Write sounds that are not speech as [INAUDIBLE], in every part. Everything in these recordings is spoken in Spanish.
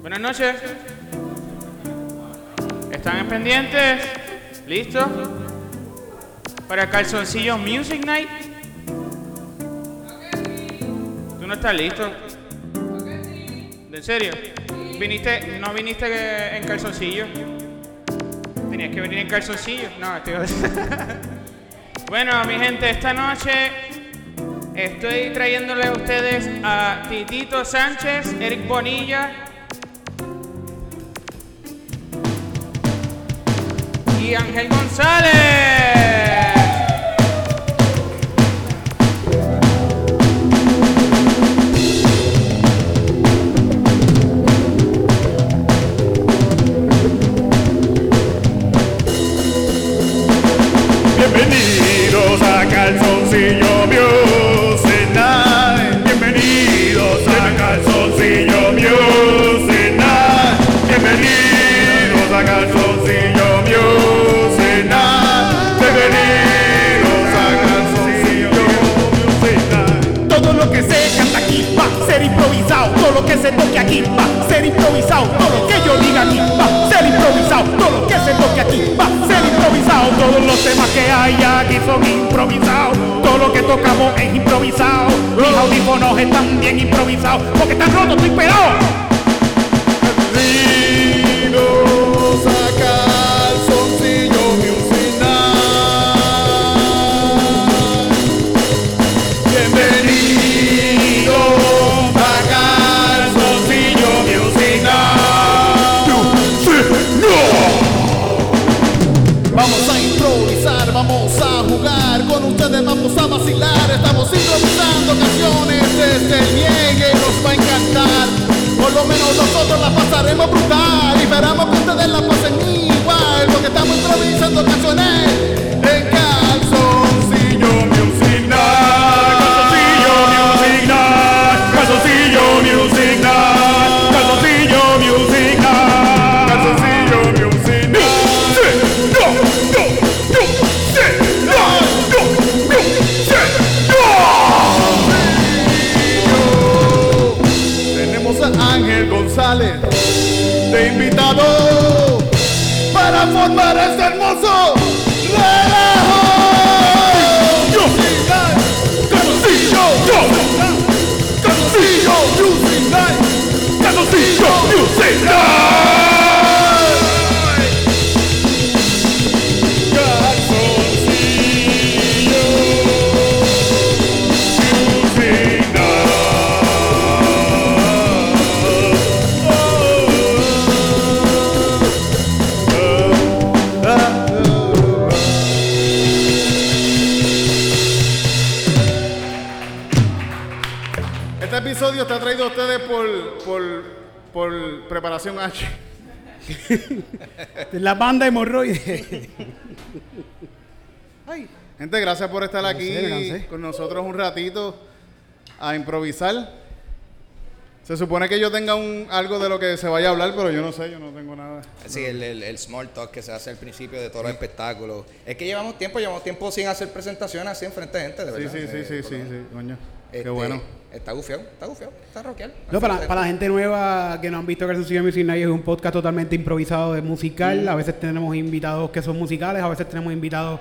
Buenas noches. ¿Están pendientes? ¿Listos? Para calzoncillo Music Night. ¿Tú no estás listo? ¿En serio? ¿Viniste, no viniste en calzoncillo? ¿Tenías que venir en calzoncillo? No, estoy... [LAUGHS] bueno, mi gente, esta noche estoy trayéndole a ustedes a Titito Sánchez, Eric Bonilla y Ángel González. Lo que se toque aquí va a ser improvisado. Todo lo que yo diga aquí va a ser improvisado. Todo lo que se toque aquí va a ser improvisado. Todos los temas que hay aquí son improvisados. Todo lo que tocamos es improvisado. Mis audífonos están bien improvisados. Porque están rotos, estoy pelado. Vamos a vacilar, estamos improvisando canciones desde el niegue, nos va a encantar, por lo menos nosotros la pasaremos brutal, y esperamos que ustedes la pasen igual, porque estamos improvisando canciones a ustedes por, por, por Preparación H. [LAUGHS] La banda hemorroide. Gente, gracias por estar aquí con nosotros un ratito a improvisar. Se supone que yo tenga un, algo de lo que se vaya a hablar, pero yo no sé, yo no tengo nada. Sí, el, el- el small talk que se hace al principio de todos los espectáculos. Es que llevamos tiempo, llevamos tiempo sin hacer presentaciones así en frente de gente, de Sí, verdad. sí, sí, Eh, sí, sí, coño. Este, Qué bueno. Está gufiado, está gufiado, está rockeal. No, para, para la gente nueva que no han visto Calzoncillo Music Night es un podcast totalmente improvisado de musical. A veces tenemos invitados que son musicales, a veces tenemos invitados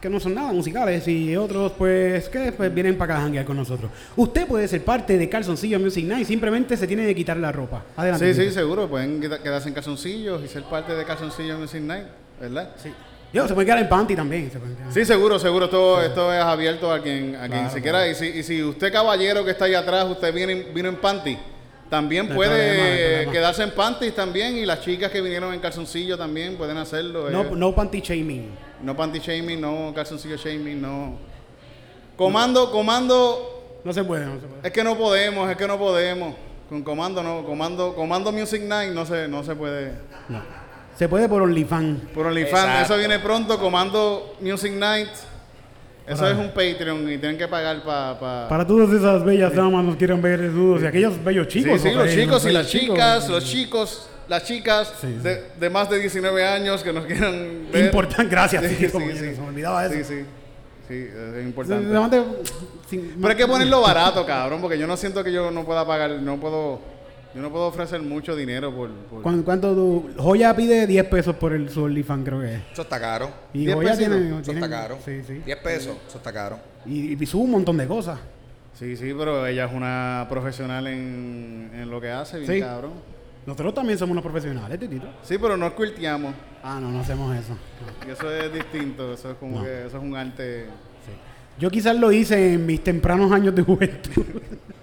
que no son nada musicales y otros pues que pues, vienen para acá a janguear con nosotros. Usted puede ser parte de Calzoncillo Music Night, simplemente se tiene que quitar la ropa. Adelante. Sí, sí, seguro. Pueden queda- quedarse en calzoncillos y ser parte de Calzoncillos Music Night, ¿verdad? Sí. Yo, se puede quedar en panty también. se puede quedar. Sí, seguro, seguro. Esto, esto es abierto a quien, a quien Claro, se quiera. Y si, y si usted, caballero que está ahí atrás, usted viene, vino en panty, también No puede problema, no hay problema. quedarse en panty también. Y las chicas que vinieron en calzoncillo también pueden hacerlo. No, eh. no panty shaming. No panty shaming, no calzoncillo shaming, no. Comando, comando, No se puede, no se puede. es que no podemos, es que no podemos. Con comando no, comando, comando Music Night no se, no se puede. No. Se puede por OnlyFans. Por OnlyFans, eso viene pronto, comando Music Night. Eso es un Patreon y tienen que pagar para... Pa... Para todas esas bellas damas nos quieren ver desnudos y aquellos bellos chicos. sí, sí, los chicos y las chicos. chicas, los chicos, las chicas Sí, sí. De, de más de 19 años que nos quieran ver. Importante, gracias. Sí, sí, sí. Se me olvidaba eso. Sí, sí. Sí, es importante. Pero hay que ponerlo barato, cabrón, porque yo no siento que yo no pueda pagar, no puedo... Yo no puedo ofrecer mucho dinero por... por- ¿Cuán- ¿Cuánto tú? Joya pide 10 pesos por el su OnlyFans, creo que es. Eso está caro. Y 10 Joya pesitos. tiene, Eso tiene- está caro. Sí, sí. 10 pesos, eso está caro. Y, y sube un montón de cosas. Sí, sí, pero ella es una profesional en, en lo que hace, bien Sí. cabrón. Nosotros también somos unos profesionales, Titito. Sí, pero no quilteamos. Ah, no, no hacemos eso. Y eso es distinto, eso es como No. que eso es un arte. Yo quizás lo hice en mis tempranos años de juventud. [LAUGHS]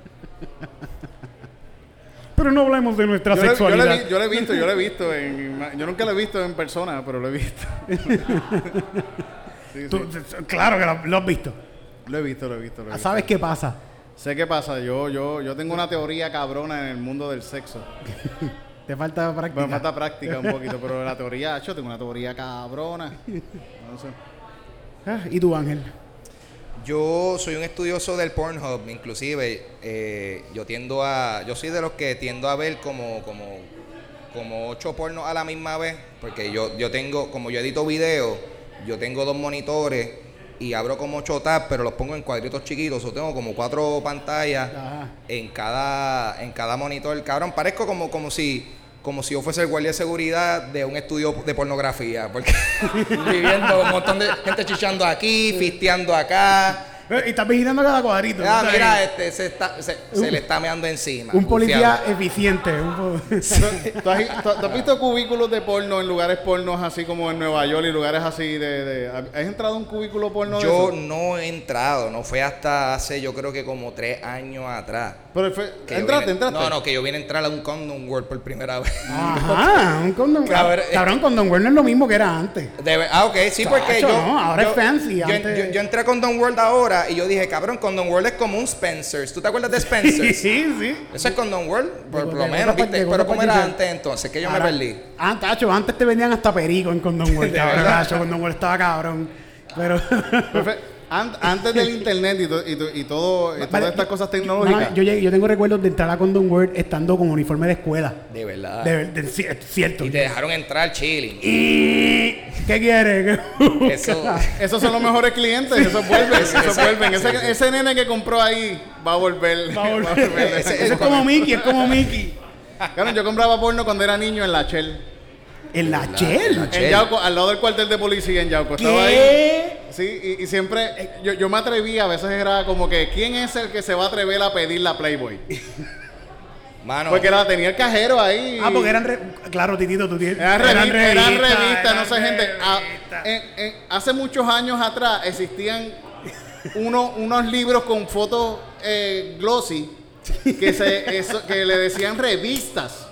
Pero no hablemos de nuestra Yo, le- yo, sexualidad. yo lo he visto, yo lo he visto en, yo nunca lo he visto en persona, pero lo he visto. Sí, [LAUGHS] sí. Tú- claro que lo, lo has visto. Lo he visto, lo he visto, lo he visto. ¿Sabes qué pasa? Sé qué pasa, yo, yo, yo tengo una teoría cabrona en el mundo del sexo. [LAUGHS] Te falta práctica. Bueno, falta práctica un poquito, pero la teoría, yo tengo una teoría cabrona. No sé. Ah, ¿Y tú, Ángel? Yo soy un estudioso del Pornhub, inclusive eh, yo tiendo a, yo soy de los que tiendo a ver como, como, como ocho pornos a la misma vez, porque yo, yo tengo, como yo edito video, yo tengo dos monitores y abro como ocho tabs, pero los pongo en cuadritos chiquitos, yo tengo como cuatro pantallas Ajá. en cada, en cada monitor. Cabrón, parezco como, como si como si yo fuese el guardia de seguridad de un estudio de pornografía, porque [LAUGHS] viviendo un montón de gente chichando aquí, fisteando acá. Eh, Y estás vigilando cada cuadrito. Ah, mira, este se, está, se, se le está meando encima. Un policía bufiado. eficiente. un po- [LAUGHS] ¿Tú has, tú- tú has visto cubículos de porno en lugares pornos así como en Nueva York y lugares así de... de- ¿Has entrado a un cubículo porno de Yo no he entrado, no fue hasta hace yo creo que como tres años atrás. Pero fue- ¿Entraste, vine- entraste? No, no, que yo vine a entrar a un Condom World por primera vez. Ajá, [LAUGHS] un condón. Cabrón, eh. Cabrón, condón World no es lo mismo que era antes. De ver- ah, ok, sí, porque yo. no, ahora yo- es fancy, Yo, antes- yo- yo entré a Condom World ahora y yo dije, cabrón, Condom World es como un Spencer's. ¿Tú te acuerdas de [LAUGHS] Spencer's? sí, sí. Ese es Condom World, por, por lo menos, ¿viste? Pero ¿cómo era antes entonces? Que yo me perdí. Ah, tacho, antes te vendían hasta perico en Condom [LAUGHS] World. Cabrón. Tacho, Condom World estaba cabrón. Pero. Antes del internet y, to- y to- y todo, y todas estas cosas tecnológicas. Yo, llegué- yo tengo recuerdos de entrar a Condom World estando con uniforme de escuela. De verdad. De, cierto. Y te dejaron entrar chilling. Y- ¿Qué quieres? Eso. [LAUGHS] Esos son los mejores clientes, esos vuelven, esos vuelven. Ese, ese nene que compró ahí va a volver. Va a volver. Ese- Eso es como Mickey, es como Mickey. Claro, yo compraba porno cuando era niño en la Shell. En la Shell. la En Shell. Yauco, al lado del cuartel de policía en Yauco. Estaba ahí. Sí, y, y siempre eh, yo, yo me atreví, a veces era como que, ¿quién es el que se va a atrever a pedir la Playboy? [LAUGHS] Mano. Porque la tenía el cajero ahí. Ah, porque eran. re- Claro, Titito, tú tienes. Eran revistas, eran revistas, no sé, gente. Ah, en- en- hace muchos años atrás existían uno- unos libros con fotos eh, glossy que, se, eso- que le decían revistas.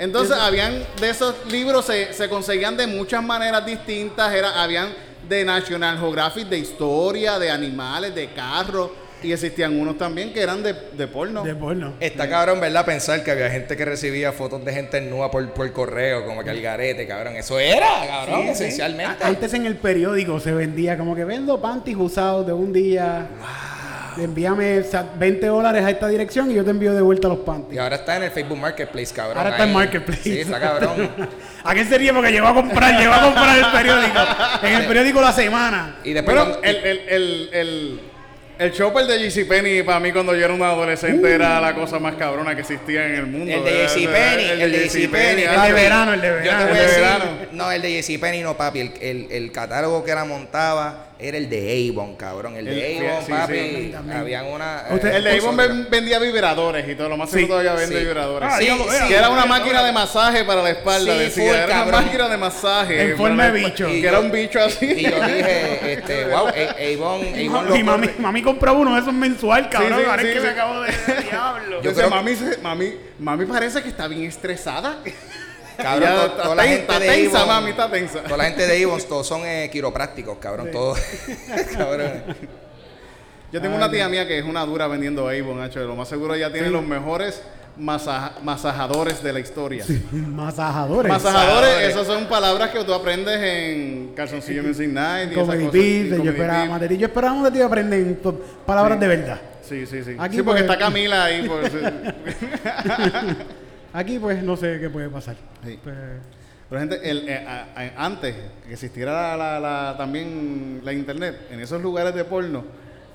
Entonces, habían de esos libros, se, se conseguían de muchas maneras distintas. Era, habían de National Geographic, de historia, de animales, de carros. Y existían unos también que eran de, de porno. De porno. Está cabrón, ¿verdad? Pensar que había gente que recibía fotos de gente nueva por, por correo, como que al garete, cabrón. Eso era, cabrón, Sí, esencialmente. Antes en el periódico se vendía como que vendo panties usados de un día. Envíame o sea, 20 dólares a esta dirección y yo te envío de vuelta los Y panties. ahora está en el Facebook Marketplace, cabrón. Ahora está en. Marketplace. Sí, está cabrón. [LAUGHS] ¿A qué sería? Porque llegó a comprar, llegó a comprar el periódico. En el periódico La Semana. Y después. Bueno, cuando- el, el, el, el, el shopper de JCPenney para mí cuando yo era un adolescente era la cosa más cabrona que existía en el mundo. El de. JCPenney, el de JCPenney. El de verano, el de Yo te verano. voy a El de decir, verano. no, el de JCPenney no, papi. El, el, el catálogo que la montaba era el de Avon, cabrón. El de Avon, sí, papi. sí. Habían una. Usted- eh, El de Avon vendía vibradores y todo, lo más Sí, seguro todavía vende sí. vibradores. Ah, veo. que era una máquina de masaje para la espalda, Sí, decía. full, era una máquina de masaje. En forma de bicho. Que era un bicho así. Y yo dije, este, [LAUGHS] wow, Avon, Avon lo Mi mami, mami compró uno de esos mensual, cabrón. sí, Ahora sí, es que me acabo de. Diablo. Yo Yo creo- mami, se- mami, mami parece que está bien estresada. Cabrón, Ya toda la gente está de tensa, Avon, mami, está tensa. Toda la gente de Avon, todos son eh, quiroprácticos, cabrón, todos. [LAUGHS] cabrón. Yo tengo una tía mía que es una dura vendiendo Avon, Hacho. Lo más seguro ella tiene los mejores masaja- masajadores de la historia. Masajadores. Masajadores, Masajadores. esas son palabras que tú aprendes en Calzoncillo Music Night y Comedy. Beat, yo esperaba ti. Yo esperaba de ti aprenden palabras de verdad. Sí, sí, sí. Aquí sí, porque pues- está Camila ahí. Sí. [LAUGHS] Aquí, pues, no sé qué puede pasar. Sí. Pues, Pero gente, el, eh, a- a- antes que existiera la, la- la- también la internet, en esos lugares de porno,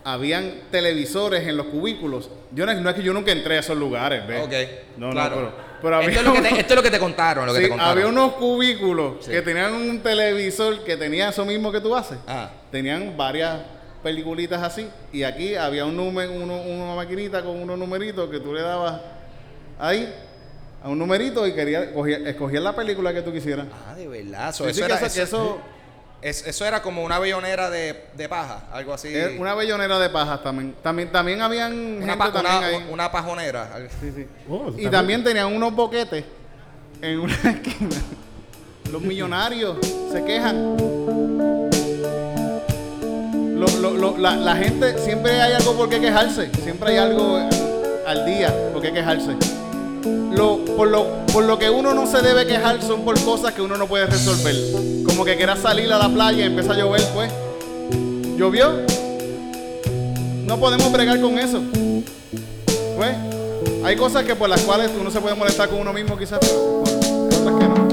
habían televisores en los cubículos. Yo no, no es que yo nunca entré a esos lugares, ¿ves? Ok. No, claro. no, pero, pero había esto, es lo que te, unos- esto es lo que te contaron, lo que [LAUGHS] sí, te contaron. había unos cubículos Sí. que tenían un televisor que tenía eso mismo que tú haces. Ah. Tenían varias peliculitas así. Y aquí había un número, uno- una maquinita con unos numeritos que tú le dabas ahí a un numerito y quería, cogía, escogías la película que tú quisieras. Ah, de verdad. So, eso, que era, eso- eso- es- eso era como una bellonera de, de paja, algo así. Una bellonera de pajas también. También, también habían una, gente pa- también una- ahí. una pajonera. Sí, sí. Oh, Y también tenían unos boquetes en una [LAUGHS] esquina. Los millonarios se quejan. Lo- lo- lo- la, la gente, siempre hay algo por qué quejarse. Siempre hay algo al día por qué quejarse. Lo, por, lo, por lo que uno no se debe quejar son por cosas que uno no puede resolver. Como que quieras salir a la playa y empieza a llover, pues. ¿Llovió? No podemos bregar con eso. Pues, hay cosas que por las cuales uno se puede molestar con uno mismo quizás, pero otras que no.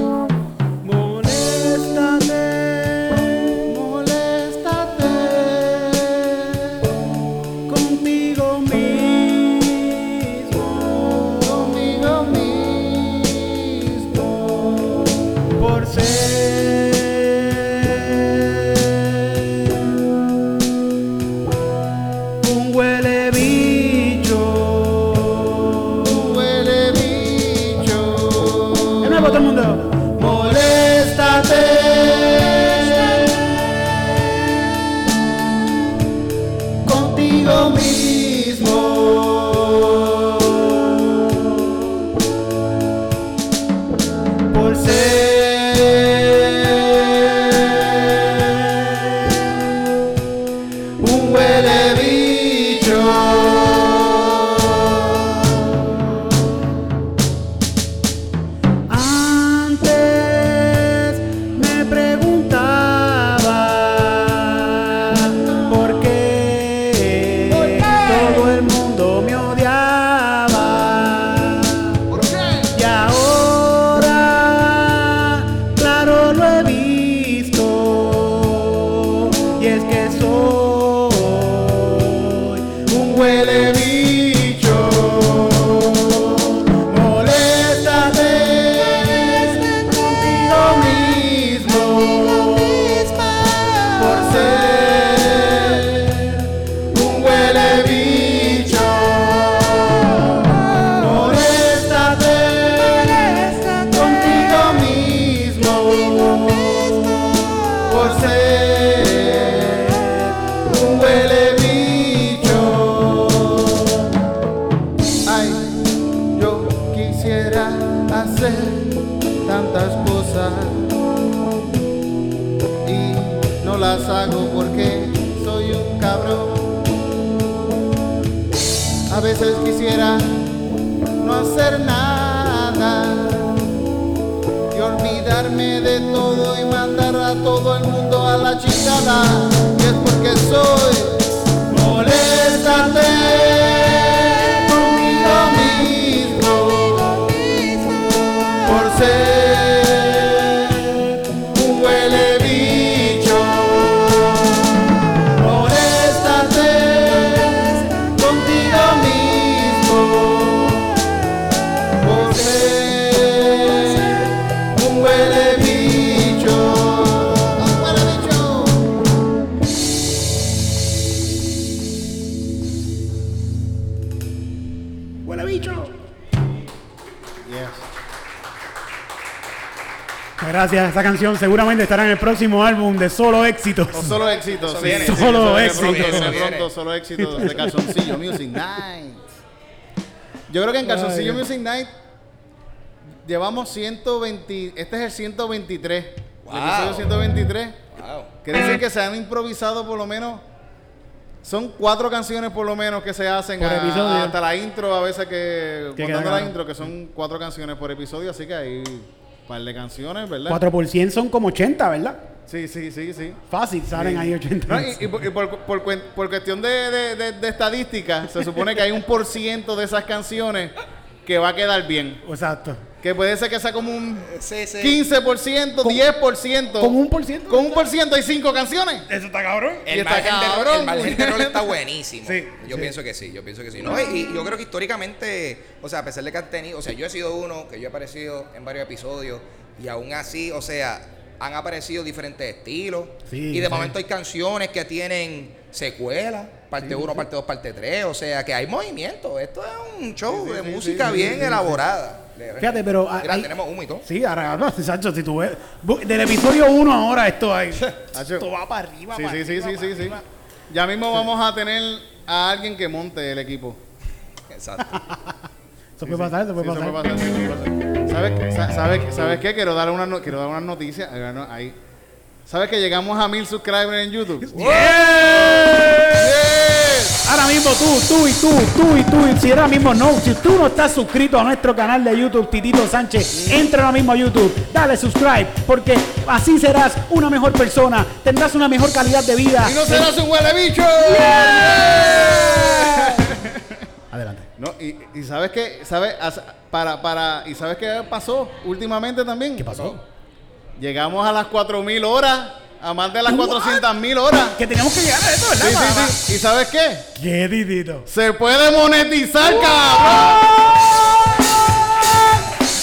Gracias, esa canción seguramente estará en el próximo álbum de solo éxitos. Solo éxitos, sí, solo éxitos. pronto, pronto, solo éxitos de Calzoncillo Music Night. Yo creo que en Calzoncillo Ay. Music Night llevamos 120, este es el 123, Wow. el episodio 123. Wow. Quiere decir que se han improvisado por lo menos, son cuatro canciones por lo menos que se hacen Por a- episodio. hasta la intro, a veces que, Que contando la intro, que son cuatro canciones por episodio, así que un par de canciones, ¿verdad? 4 por 100 son como 80, ¿verdad? Sí, sí, sí, sí. Fácil, salen ahí 80. No, y, y por, y por- por por cuestión de, de- de- de estadística, se supone que hay un por ciento de esas canciones que va a quedar bien. [LAUGHS] Exacto. Que puede ser que sea como un Sí, sí. 15%, 10%. Con un por ciento. Con un por ciento hay cinco canciones. Eso está cabrón. Y El está margen, de, cabrón, el margen de güey. rol está [LAUGHS] buenísimo. Sí, yo sí. pienso que sí, yo pienso que sí. No, y, y yo creo que históricamente, o sea, a pesar de que han tenido, o sea, yo he sido uno, que yo he aparecido en varios episodios, y aún así, o sea, han aparecido diferentes estilos. Sí, y de sí. momento hay canciones que tienen secuelas, parte 1, parte 2, parte 3, o sea, que hay movimiento. Esto es un show de música bien elaborada. Fíjate, pero Mira, hay- tenemos humo y todo. Sí, ahora, no, Sancho, si tú ves. Del episodio 1 ahora esto hay. [LAUGHS] Esto va para arriba. Sí, para sí, sí, arriba, sí, para sí, sí. arriba. Ya mismo vamos a tener a alguien que monte el equipo. Exacto. [LAUGHS] Eso puede pasar, eso puede Sí, pasar. sí. ¿Sabes, sa- sabes, ¿Sabes qué? Quiero dar una, no- quiero dar una noticia. Eh, no, Ahí. ¿Sabes que llegamos a mil subscribers en YouTube? [LAUGHS] Yes. Ahora mismo tú, tú y tú, tú y tú, y si ahora mismo no, si tú no estás suscrito a nuestro canal de YouTube, Titito Sánchez, entra ahora mismo a YouTube, dale subscribe, porque así serás una mejor persona, tendrás una mejor calidad de vida. Y no serás un huele bicho. Adelante. No, y, y sabes qué, sabes, para, para, y sabes qué pasó últimamente también. ¿Qué pasó? Llegamos a las 4000 horas, a más de las What? 400.000 horas. Que tenemos que llegar a esto, ¿verdad? Sí, sí, sí. ¿Y sabes qué? ¿Qué, Titito? Se puede monetizar, cabrón.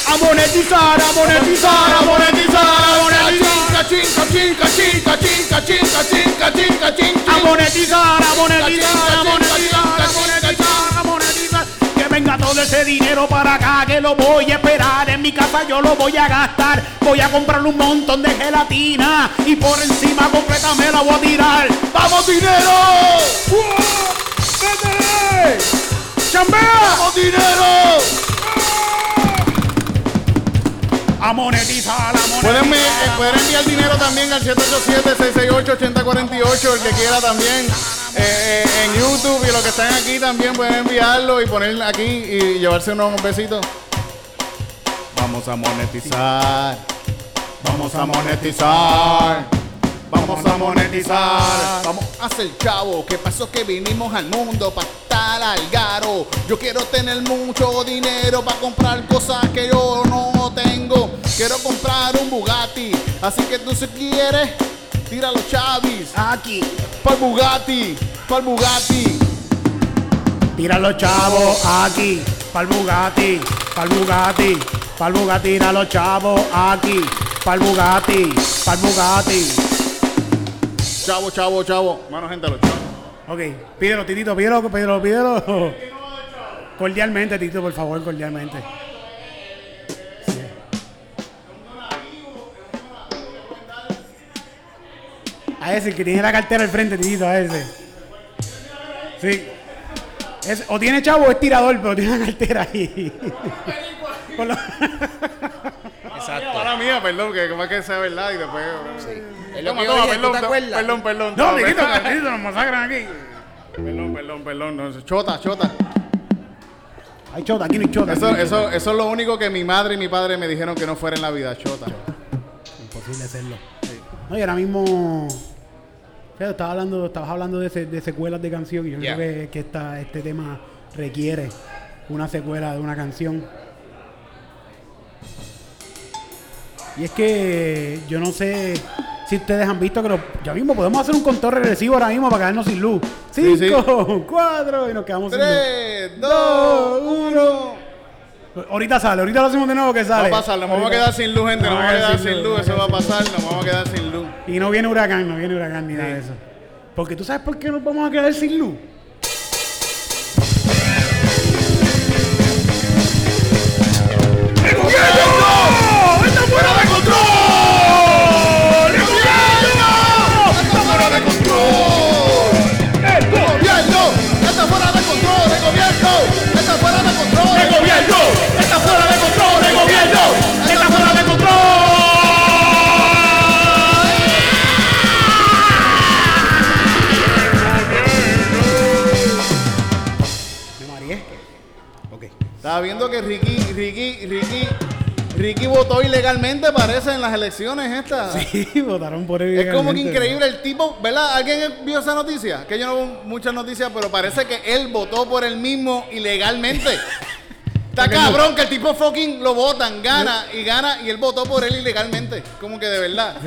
A monetizar, a monetizar, a monetizar, a monetizar. Chinca, chinca, chinca, chinca, chinca, chinca, chinca, chinca, A monetizar, a monetizar, a monetizar, a monetizar, a monetizar. Que venga todo ese dinero para acá, que lo voy a esperar. En mi casa yo lo voy a gastar. Voy a comprar un montón de gelatina y por encima completa me la voy a tirar. ¡Vamos, dinero! ¡Vete! ¡Chambea! ¡Vamos, dinero! A monetizar, a monetizar. Pueden, eh, pueden enviar dinero también al 787-668-8048, el que quiera también. eh, eh, en YouTube y los que están aquí también pueden enviarlo y poner aquí y llevarse unos besitos. Vamos a monetizar. Vamos a monetizar. Vamos a monetizar. Vamos a hacer chavo. ¿Qué pasó? Que vinimos al mundo para estar al garo. Yo quiero tener mucho dinero para comprar cosas que yo no tengo. Quiero comprar un Bugatti. Así que tú si quieres, tira los chavis. Aquí. Para el Bugatti. Para el Bugatti. Tira los chavos aquí, pa'l Bugatti, pa'l Bugatti, pa'l Bugatti, tira los chavos aquí, pa'l Bugatti, pa'l Bugatti. Chavo, chavo, chavo. Mano, gente, los chavos. Ok, pídelo, Titito, pídelo, pídelo, pídelo. Cordialmente, Tito, por favor, cordialmente. A ese, el que tiene la cartera al frente, Titito, a ese. Sí. Es- o tiene chavo o es tirador, pero tiene la cartera ahí. [LAUGHS] Por lo- [LAUGHS] Exacto. Para mía, perdón, que como es que sea verdad y después. Es lo Toma, que toma, dije, ¿tú perdón, te acuerdas? perdón, perdón. no, perdón. Titito, [LAUGHS] nos masacran aquí. Perdón, perdón, perdón. no, chota, chota. Hay chota, aquí no hay chota. Eso, aquí no hay eso, eso es lo único que mi madre y mi padre me dijeron que no fuera en la vida, chota. Imposible hacerlo. No, y ahora mismo. Fíjate, estaba hablando, estabas hablando de, se- de secuelas de canción y yo Yeah. creo que, que esta, este tema requiere una secuela de una canción. Y es que yo no sé si ustedes han visto que lo- ya mismo podemos hacer un conteo regresivo ahora mismo para quedarnos sin luz. Sí, sí. Cinco, cuatro y nos quedamos sin luz. 3, 2, 1. Ahorita sale, ahorita lo hacemos de nuevo que Va sale. a pasar, nos vamos a quedar sin luz, gente. Nos vamos a quedar sin luz, eso va a pasar, nos vamos a quedar sin luz. Y no viene huracán, no viene huracán ni nada de eso. Porque tú sabes por qué nos vamos a quedar sin luz. ¡Está Estaba viendo que Ricky, Ricky, Ricky, Ricky votó ilegalmente, parece, en las elecciones estas. [LAUGHS] Sí, votaron por él. Es como que increíble el tipo, ¿verdad? ¿Alguien vio esa noticia? Que yo no veo muchas noticias, pero parece que él votó por él mismo ilegalmente. [LAUGHS] Está cabrón que el tipo fucking lo votan, gana y gana y él votó por él ilegalmente. Como que de verdad.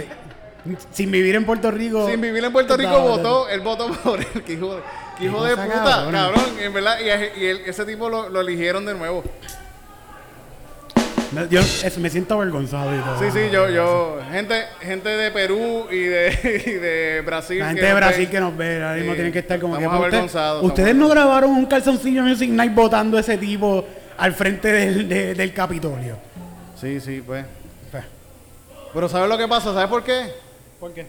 Sin vivir en Puerto Rico. Sin vivir en Puerto Rico votó, él votó por él. Que hijo. Qué hijo de puta, cabrón. cabrón. en verdad, y, ese tipo lo, eligieron de nuevo. Yo es, me siento avergonzado. Todo, sí, sí, yo, yo, gente, gente de Perú y de, [LAUGHS] de Brasil. La gente de Brasil que nos ve, ahora mismo sí, tienen que estar como que. Avergonzados, ustedes no grabaron un calzoncillo Music Night votando ese tipo al frente del, del Capitolio. Sí, sí, pues. Pero ¿sabes lo que pasa? ¿Sabes por qué? ¿Por qué?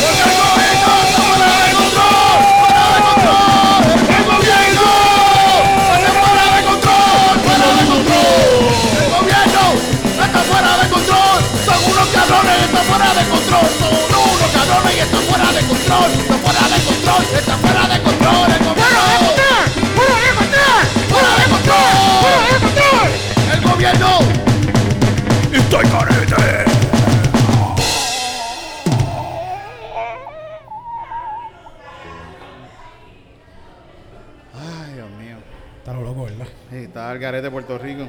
Está fuera de control, está fuera de control, gobierno está fuera de control, está fuera de control, está fuera de control, son unos cabrones, está fuera de control, son unos cabrones y está fuera de control, está fuera de control, está fuera de Está Algarete de Puerto Rico.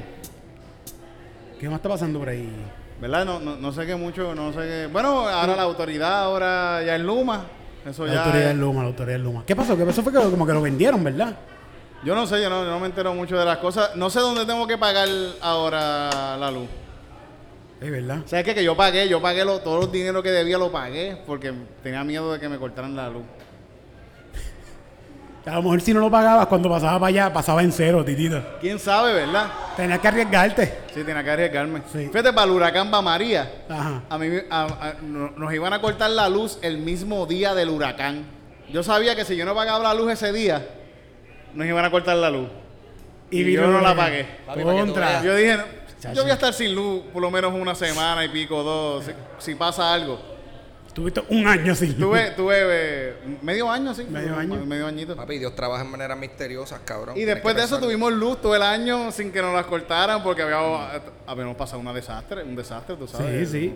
¿Qué más está pasando por ahí? ¿Verdad? No, no, no sé qué mucho, no sé qué. Bueno, ahora la autoridad, ahora ya es Luma. Eso la ya autoridad es... Luma, la autoridad es Luma. ¿Qué pasó? ¿Qué pasó? Fue que como que lo vendieron, ¿verdad? Yo no sé, yo no, yo no me entero mucho de las cosas. No sé dónde tengo que pagar ahora la luz. Es verdad. ¿Sabes qué? Que yo pagué, yo pagué lo, todo el dinero que debía, lo pagué porque tenía miedo de que me cortaran la luz. A lo mejor si no lo pagabas, cuando pasaba para allá, pasaba en cero, titito. ¿Quién sabe, verdad? Tenías que arriesgarte. Sí, tenía que arriesgarme. Sí. Fíjate, para el huracán va María. Ajá. A mí, a, a, nos iban a cortar la luz el mismo día del huracán. Yo sabía que si yo no pagaba la luz ese día, nos iban a cortar la luz. Y, yo no la pagué. Yo dije, no, yo voy a estar sin luz por lo menos una semana y pico, dos, si pasa algo. Tuviste un año así. Tuve, tuve eh, medio año así. Medio año. Medio añito. Papi, Dios trabaja en maneras misteriosas, cabrón. Y después de eso tuvimos luz todo el año sin que nos las cortaran porque habíamos, habíamos pasado un desastre, un desastre, tú sabes. Sí, sí.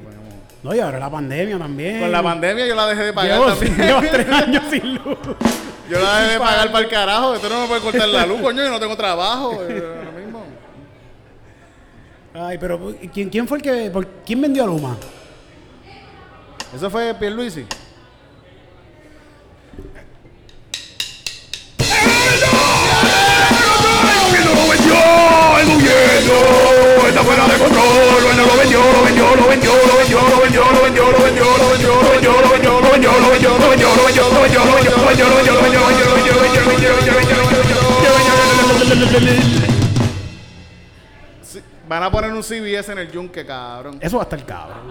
No, y ahora la pandemia también. Con la pandemia yo la dejé de pagar también. Llevo tres años sin luz. [LAUGHS] Yo la dejé de pagar para el carajo. Esto no me puede cortar la luz, coño. Yo no tengo trabajo. Eh, mismo. Ay, pero ¿quién, quién fue el que... Por, ¿Quién vendió a Luma? Eso fue Pierluisi. Van a poner un CBS en el yunque, cabrón. Eso va a estar cabrón.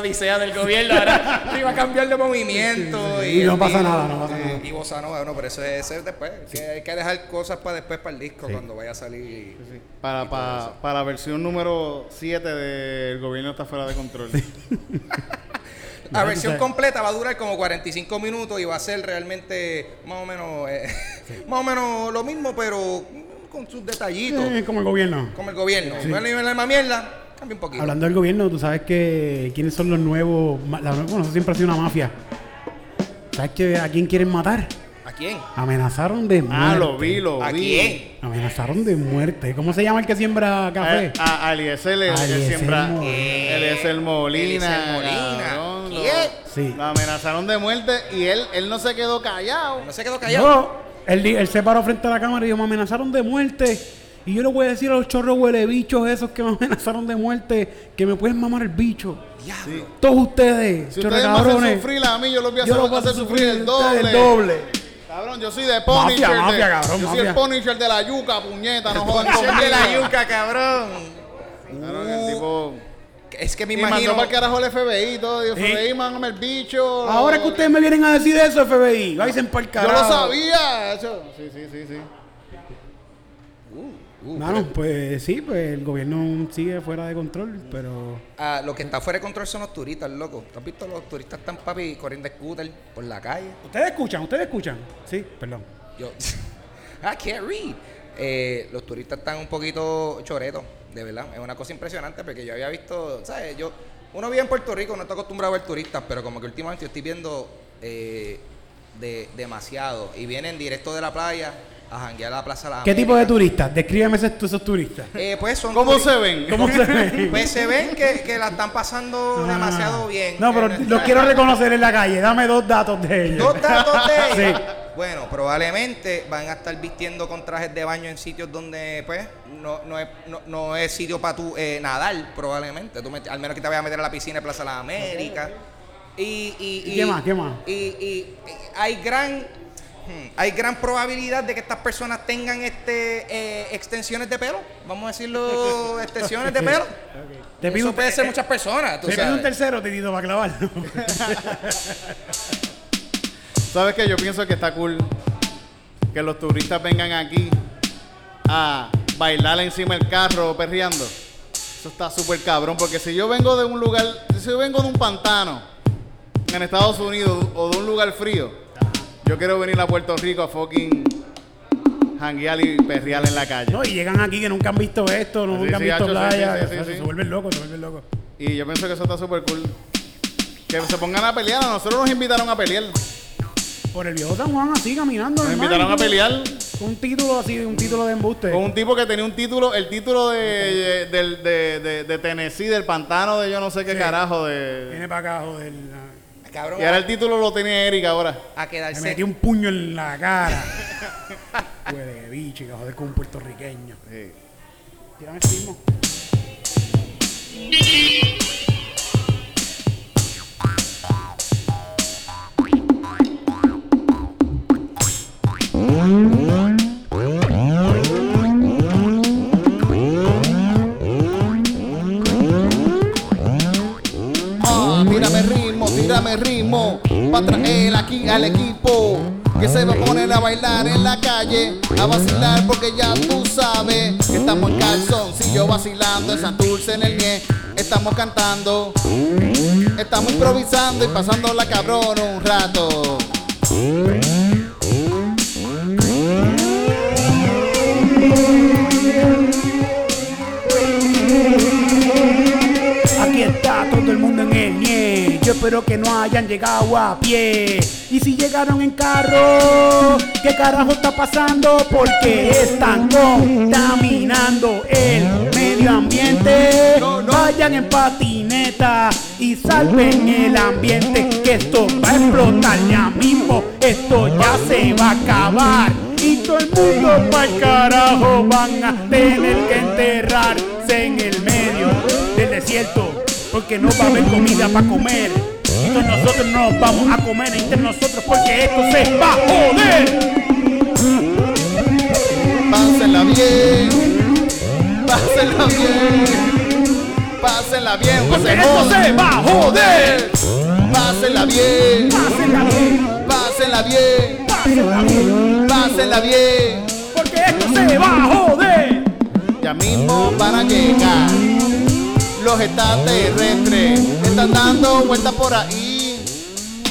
odisea del gobierno. Ahora [LAUGHS] iba a cambiar de movimiento. Y no el pasa nada, no pasa y- nada. Y bossa nova, no, pero eso es, es después. que hay que dejar cosas para después para el disco cuando vaya a salir. Para, para, para la versión número 7 del gobierno está fuera de control. [LAUGHS] La versión completa va a durar como 45 minutos y va a ser realmente más o menos eh, [LAUGHS] más o menos lo mismo, pero con sus detallitos. Eh, como el gobierno. Como el gobierno. No es la misma mierda, cambia un poquito. Hablando del gobierno, tú sabes que quiénes son los nuevos. la- bueno, eso siempre ha sido una mafia. ¿Sabes que a quién quieren matar? ¿A quién? Amenazaron de muerte. ah, lo vi, lo ¿A vi. quién? Amenazaron de muerte. ¿Cómo se llama el que siembra café? Eh, a le- le Eliezer siembra. Molina. Eliezer Molina. Eliezer Molina. ¿Quién? Sí. Lo amenazaron de muerte y él, él no se quedó callado. No se quedó callado. No, él, él se paró frente a la cámara y dijo, me amenazaron de muerte. Y yo le voy a decir a los chorros huele bichos esos que me [LAUGHS] amenazaron de muerte que me pueden mamar el bicho. Diablo. Todos ustedes, Si chorros ustedes me hacen sufrir a mí, yo los voy a Yo hacer, los voy a hacer sufrir el sufrir doble. el doble. Cabrón, yo soy de Punisher. Mafia, de- mafia, cabrón, yo soy el. Punisher de la yuca, puñeta, no jodan conmigo. de la yuca, cabrón. es que me Y imagino. mandó para el carajo el FBI y todo. Dijo, Sí. FBI, mándame el bicho. Ahora que ustedes me vienen a decir eso, FBI, váyanse por el Yo carajo. lo sabía. Eso. Sí, sí, sí, sí. Uh, Mano, pues sí, pues el gobierno sigue fuera de control, pero... Ah, lo que está fuera de control son los turistas, loco. ¿Tú has visto los turistas están papi corriendo scooter por la calle? ¿Ustedes escuchan? ¿Ustedes escuchan? Sí, perdón. Yo. I can't read. Eh, los turistas están un poquito choretos, de verdad. Es una cosa impresionante porque yo había visto, ¿sabes? Yo, uno vive en Puerto Rico, no está acostumbrado a ver turistas, pero como que últimamente yo estoy viendo eh, de, demasiado. Y vienen directo de la playa a janguear a la Plaza de la ¿Qué tipo de turistas? Descríbeme esos, esos turistas. Eh, pues son ¿Cómo turi- se ven? [LAUGHS] ¿Cómo se ven? Pues se ven que, que la están pasando Ah. demasiado bien. No, pero [LAUGHS] los quiero reconocer en la calle. Dame dos datos de ellos. Dos datos de [LAUGHS] ellos. Sí. Bueno, probablemente van a estar vistiendo con trajes de baño en sitios donde, pues, no, no, es, no, no es sitio para tú eh, nadar, probablemente. Tú al menos que te vayas a meter a la piscina de Plaza de las Américas. Y, y, ¿Y qué más? ¿Qué más? Y, y- y hay gran hay gran probabilidad de que estas personas tengan este eh, extensiones de pelo. Vamos a decirlo, [LAUGHS] extensiones de pelo. Te pido Eso un- puede ser eh, muchas personas. tú Te pido un sabes. tercero, Titito, para clavarlo. [LAUGHS] ¿Sabes qué? Yo pienso que está cool que los turistas vengan aquí a bailar encima del carro perreando. Eso está súper cabrón, porque si yo vengo de un lugar, si yo vengo de un pantano en Estados Unidos o de un lugar frío, yo quiero venir a Puerto Rico a fucking janguear y perrear en la calle. No, y llegan aquí que nunca han visto esto, Sí, nunca han sí, visto hacho, playa. sí, o sea. Se vuelven locos, se vuelven locos. Y yo pienso que eso está súper cool. Que se pongan a pelear, a nosotros nos invitaron a pelear. Por el viejo San Juan así caminando. Nos invitaron a pelear con Un título así, un título de embuste. Con un tipo que tenía un título, el título de, de, de- de Tennessee, del pantano de yo no sé qué carajo de... Viene para acá, joder. Cabrón, Y ahora el título lo tenía Eric ahora. a Me quedarse. metí un puño en la cara. [LAUGHS] Puede que bicho, que joder con un puertorriqueño. Tírame el sismo. Ah, tírame ritmo, pa' traer aquí al equipo. Que se va a poner a bailar en la calle, a vacilar porque ya tú sabes que estamos en calzoncillo vacilando en Santurce en el Nie. Estamos cantando, estamos improvisando y pasando la cabrón un rato. Aquí está todo el mundo en el ñe. Yo espero que no hayan llegado a pie. Y si llegaron en carro, ¿qué carajo está pasando? Porque están contaminando el medio ambiente. Vayan en patineta y salven el ambiente. Que esto va a explotar ya mismo. Esto ya se va a acabar. Y todo el mundo para el carajo van a tener que enterrarse en el medio del desierto. Porque no va a haber comida para comer. Y nosotros nos vamos a comer entre nosotros porque esto se va a joder. Pásenla bien, pásenla bien, pásenla bien, Porque se esto se va a joder. Pásenla bien, Pásenla bien, pásenla bien, pásenla bien. pásenla bien. Porque esto se va a joder. Ya mismo van a llegar los extraterrestres. Están dando vueltas por ahí.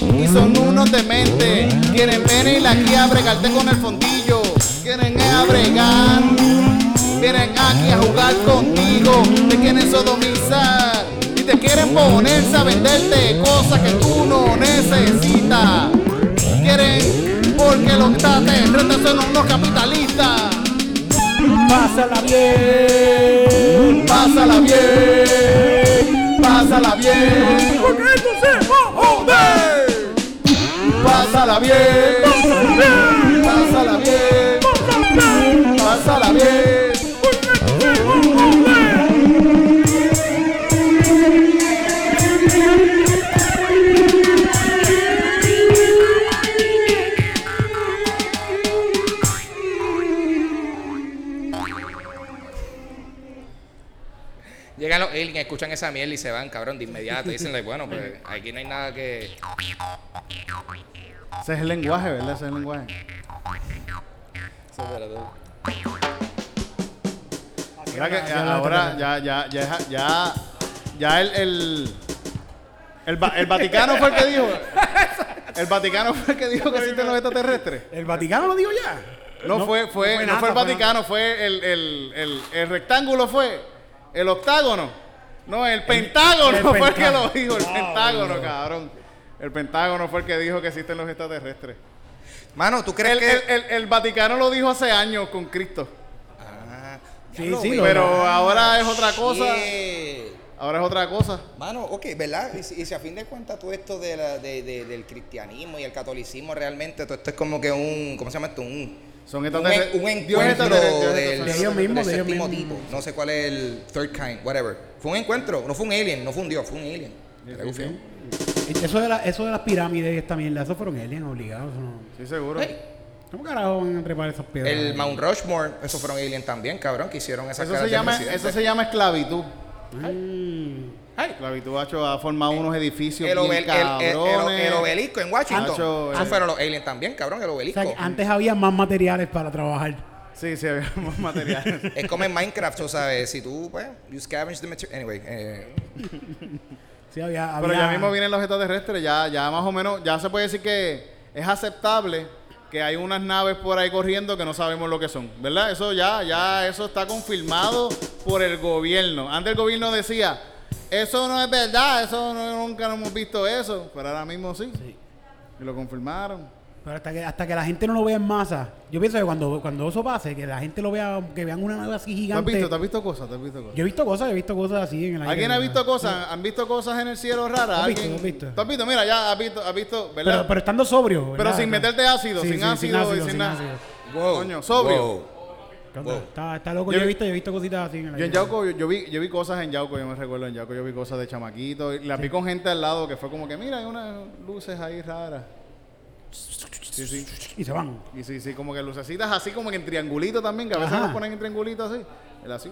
Y son unos dementes. Quieren venir aquí a bregarte con el fondillo. Quieren a bregar. Vienen aquí a jugar contigo. Te quieren sodomizar. Y te quieren ponerse a venderte cosas que tú no necesitas. Quieren porque los extraterrestres son unos capitalistas. Pásala bien. Pásala bien, pásala bien, Porque esto se va a joder. pásala bien, pásala escuchan esa mierda y se van, cabrón, de inmediato. Dicen, like, bueno, pues aquí no hay nada que. Ese es el lenguaje, ¿verdad? Ese es el lenguaje. Mira que ya- ahora ya, ya, ya, ya, ya el, el, el, Va- el Vaticano fue el que dijo. El Vaticano fue el que dijo que existen los extraterrestres. ¿El Vaticano lo digo ya? No, fue, fue, no fue el fue Vaticano, fue el, el, el, el rectángulo fue, el octágono. No, el pentágono el fue el que lo pentágono. dijo, el Wow, pentágono, no. cabrón. El pentágono fue el que dijo que existen los extraterrestres. Mano, ¿tú crees El, que.? el, el, el Vaticano lo dijo hace años con Cristo. Ah, Sí, sí, lo- Pero ahora es otra cosa. Yeah. Ahora es otra cosa. Mano, ok, ¿verdad? Y si, y si a fin de cuentas todo esto de la- de- de- del cristianismo y el catolicismo realmente, todo esto es como que un, ¿cómo se llama esto? Un, Son un, un Dios encuentro del. De ellos mismos, de ellos séptimo mismos. tipo. No sé cuál es el third kind, whatever. Fue un encuentro, no fue un alien, no fue un dios, fue un alien. Eso de, la, eso de las pirámides y esta mierda, eso fueron aliens obligados. no- Sí, seguro. ¿Cómo carajo van a trepar esas piedras? El Mount Rushmore, esos fueron aliens también, cabrón, que hicieron esas Eso se, llama, eso se llama esclavitud. Mm. Esclavitud, hacho, ha formado unos edificios el, bien el- el- el- cabrones. el obelisco en Washington. Hacho, Esos eh. fueron los aliens también, cabrón, el O obelisco. sea, que antes había más materiales para trabajar. Sí, sí, había [LAUGHS] más materiales. Es como en Minecraft, tú sabes, si tú, pues, you scavenge the material. Anyway, eh, Sí, había, Pero había- ya mismo vienen los extraterrestres, ya, ya más o menos, ya se puede decir que es aceptable que hay unas naves por ahí corriendo que no sabemos lo que son, ¿verdad? Eso ya, ya, eso está confirmado por el gobierno. Antes el gobierno decía, eso no es verdad, eso no- nunca no hemos visto eso, pero ahora mismo sí. Y lo confirmaron. Pero hasta que, hasta que la gente no lo vea en masa. Yo pienso que cuando, cuando eso pase, que la gente lo vea, que vean una nave así ¿Tú has gigante. visto, has visto cosas? ¿Tú has visto cosas? Yo he visto cosas, yo he visto cosas así en el aire. ¿Alguien ha visto cosas? ¿Han visto cosas en el cielo raras? ¿Has visto? ¿Alguien? ¿Has visto? ¿Tú has visto? Mira, ya has visto, has visto, ¿verdad? Pero, pero estando sobrio. Pero sin meterte ácido, Sí, sin sí, ácido y sin nada. ácido. wow, Coño, sobrio. wow. Está, está loco. Yo Yo, he vi- visto, yo he visto cositas así en el Yo en Yauco, yo, yo vi, yo vi cosas en Yauco, yo me recuerdo en Yauco, yo vi cosas de chamaquito. Y las vi con gente al lado que fue como que, mira, hay unas luces ahí raras. Sí, sí. Y se van. Y sí, sí, como que lucecitas así como que en triangulito también, que a veces Ajá. los ponen en triangulito así. El así,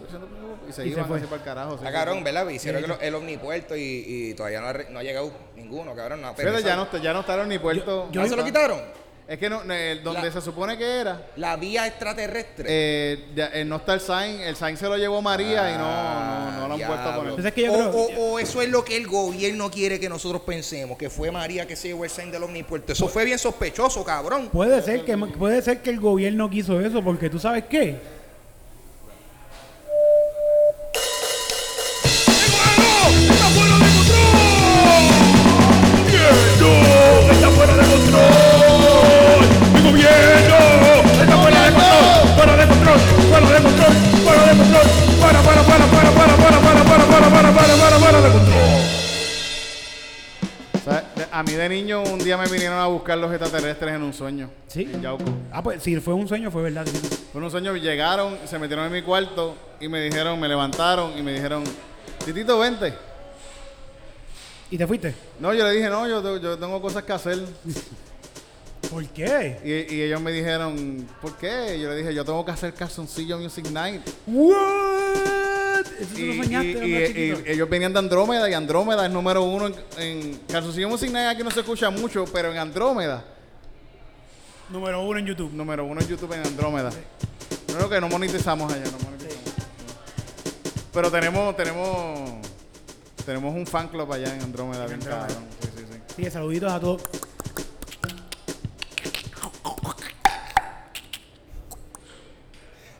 y se Y se iban fue. así para el carajo. sí, Está sí, cabrón. ¿verdad? Hicieron el, el omnipuerto y, y todavía no ha, re- no ha llegado ninguno, cabrón. No ha Fíjate, ya no, está- ya no estaron ni puertos. ¿No se lo quitaron? Es que no, eh, donde La- se supone que era, La vía extraterrestre. eh, ya, eh, no está el sign. El sign se lo llevó María y no, no, no lo han vuelto a Diablo. poner. Entonces es que yo o, creo- o- o eso es lo que el gobierno quiere que nosotros pensemos, que fue María que se llevó el sign del omnipuerto. Eso fue bien sospechoso, cabrón. Puede ser, que, puede ser que el gobierno quiso eso, porque tú sabes qué. ¡Para, para, para, para, para, para, para, para, para, para, para, para, para de control! A mí de niño un día me vinieron a buscar los extraterrestres en un sueño. Sí. En Yauco. Ah, pues si fue un sueño, fue verdad. Fue un sueño, llegaron, se metieron en mi cuarto y me dijeron, me levantaron y me dijeron, Titito, vente. ¿Y te fuiste? No, yo le dije, no, yo, yo tengo cosas que hacer. ¿Por qué? Y, y ellos me dijeron, ¿por qué? Yo le dije, yo tengo que hacer calzoncillo Music Night. ¿What? Eso Y, lo soñaste y- y- ellos venían de Andrómeda y Andrómeda es número uno en, en calzoncillo Music Night. Aquí no se escucha mucho, pero en Andrómeda, Número uno en YouTube. número uno en YouTube en Andrómeda. Creo que no monetizamos allá, no monetizamos. Pero tenemos, tenemos, tenemos un fan club allá en Andrómeda, bien cabrón. Sí, sí, sí. Sí, saluditos a todos.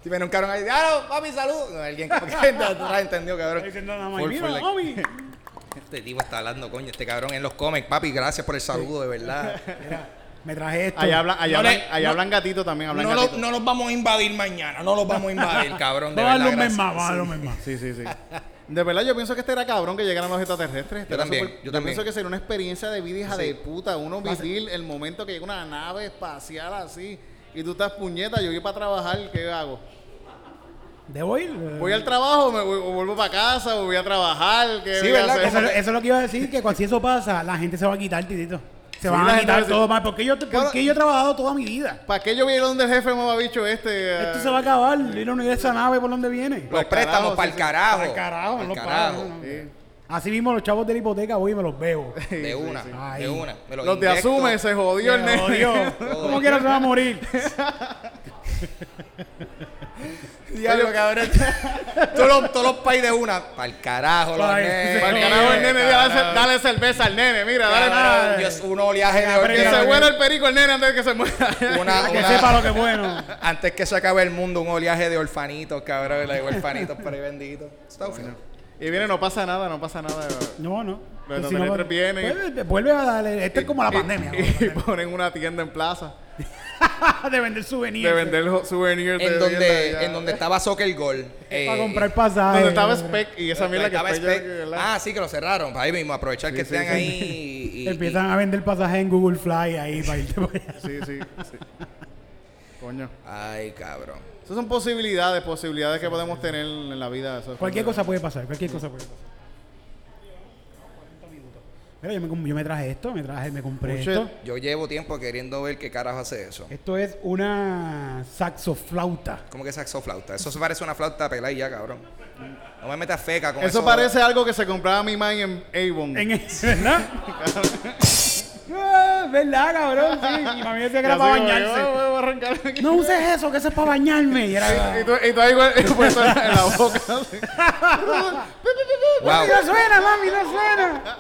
Si viene un cabrón ahí, ¡ah, no, papi, salud! No, alguien como que [LAUGHS] no, no entendido, cabrón. diciendo "Mira, like, mami". [LAUGHS] Este tipo está hablando, coño, este cabrón en los cómics. Papi, gracias por el saludo, de verdad. [LAUGHS] Me traje esto. Allá hablan, allá No hablan, no- gatito también, hablan No, lo- gatito. no los vamos a invadir mañana, no los vamos a invadir, cabrón, de verdad. vamos a mes más. Sí, sí, sí. De verdad, yo pienso que este era cabrón que llegaran los extraterrestres. Este Yo también, súper- yo también. pienso que sería una experiencia de vida hija Sí. de puta. Uno vivir el momento que llega una nave espacial así y tú estás puñeta, yo voy para trabajar, ¿qué hago? ¿Debo ir? ¿Voy al trabajo o, me voy- o vuelvo para casa o voy a trabajar? ¿Qué Sí, voy a ¿verdad? hacer? Eso, eso es lo que iba a decir, que cuando si eso pasa, la gente se va a quitar, titito. Se Sí, van a quitar todo más. Porque yo, porque yo he trabajado toda mi vida. ¿Para qué yo voy a ir donde el jefe me ha bicho este? Esto se va a acabar. Yo no ir a esa nave por donde viene. Los préstamos carajo, para el carajo. Pa'l carajo, Pa'l no carajo. no. Sí. Así mismo los chavos de la hipoteca voy y me los bebo. [LAUGHS] De una, de una. Me lo Los de asume, se jodió el jodió. ¿Cómo quiera se va a morir? [LAUGHS] Diablo, cabrón. [LAUGHS] todos los, todos los pais de una. Para el carajo, los nenes. Para el carajo el nene, dale, dale cerveza al nene, mira, dale. Dios, un oleaje de Que se huela el perico el nene antes de que se muera. Una, [LAUGHS] que sepa lo que es [LAUGHS] bueno. Antes que se acabe el mundo, un oleaje de orfanitos, cabrón. De orfanitos ahí benditos. Está feo. Y viene, no pasa nada, no pasa nada. No, no. Los Si no, vienen. pues, vuelve a darle. Esto es como la pandemia. Y, y [LAUGHS] ponen una tienda en plaza [LAUGHS] de vender souvenirs. de vender souvenirs de En tienda donde, en donde estaba Soccer Gold. [LAUGHS] eh, Para comprar pasajes. Donde estaba Spec y esa mierda que estaba. Ah, sí, que lo cerraron. Para ahí mismo, aprovechar que Sí, estén sí. ahí. y- y- Empiezan a vender pasajes en Google Fly ahí para irte para allá. Sí, sí, sí. Coño. Ay, cabrón. Esas son posibilidades, posibilidades que podemos tener en la vida. eso es Cualquier cosa puede pasar, cualquier cosa puede pasar. Yo me, com- yo me traje esto, me traje, me compré esto. Yo llevo tiempo queriendo ver qué carajo hace eso. Esto es una saxoflauta. ¿Cómo que saxoflauta? Eso se parece a una flauta pelada y ya, cabrón. No me metas feca con eso. Eso parece algo que se compraba mi man en Avon. En ese, ¿verdad? Ah, ¿Verdad, cabrón? Sí. Mi mamá decía que era Y para bañarse. "Yo voy a arrancar aquí". No uses eso, que eso es para bañarme. Y era. Y tú, y tú ahí igual, [LAUGHS] puesto en la, en la boca. así. [LAUGHS] Wow. Mami, no suena, mami, no suena.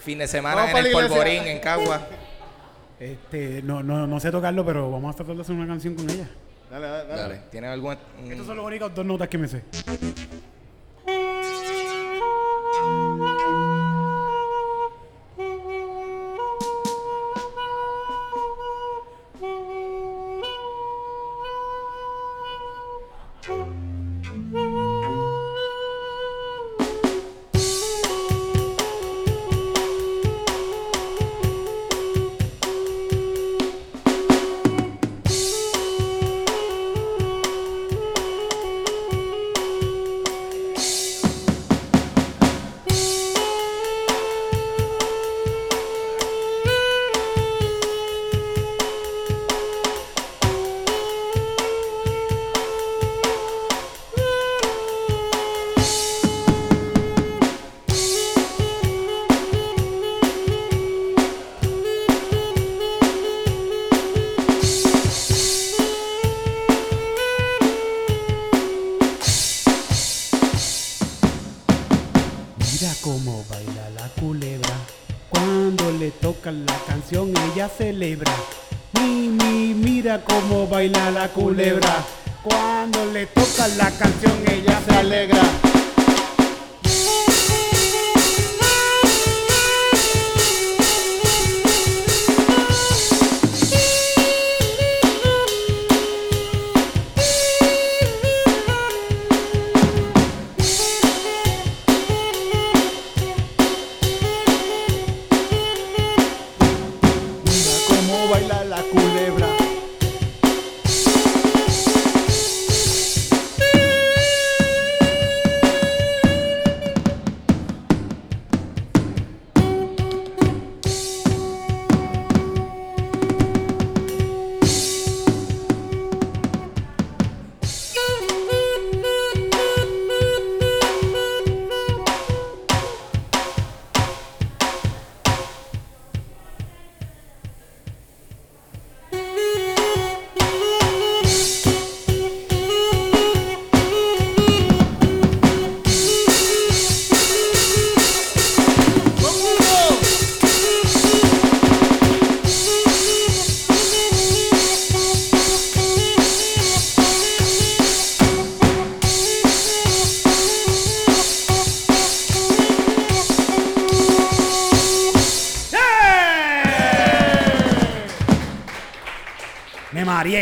Fin de semana Vamos en el polvorín, en Cagua. Este, no, no, no sé tocarlo, pero vamos a tratar de hacer una canción con ella. Dale, dale, dale. Dale. ¿Tienes algún...? Estas son las únicas dos notas que me sé. Culebra.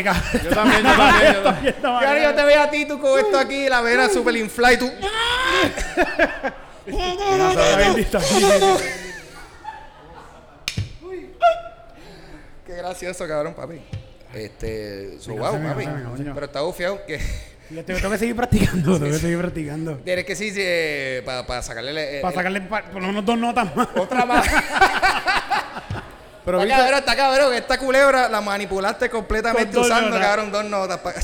Cabrón. Yo también, yo también. Yo también. Ahora yo te veo a ti, tú con esto aquí, la vena super inflada y tú... Qué gracioso, cabrón, papi. Este... Wow, papi. Pero está bufiado que... Yo tengo, tengo que seguir practicando, tengo que seguir practicando. Tienes que sí, sí para sacarle... eh, Para sacarle pa- por lo menos dos notas más. Otra más. [LAUGHS] Pero está viste, cabrón, está cabrón. Esta culebra la manipulaste completamente usando, notas. cabrón, dos notas. pa- [LAUGHS]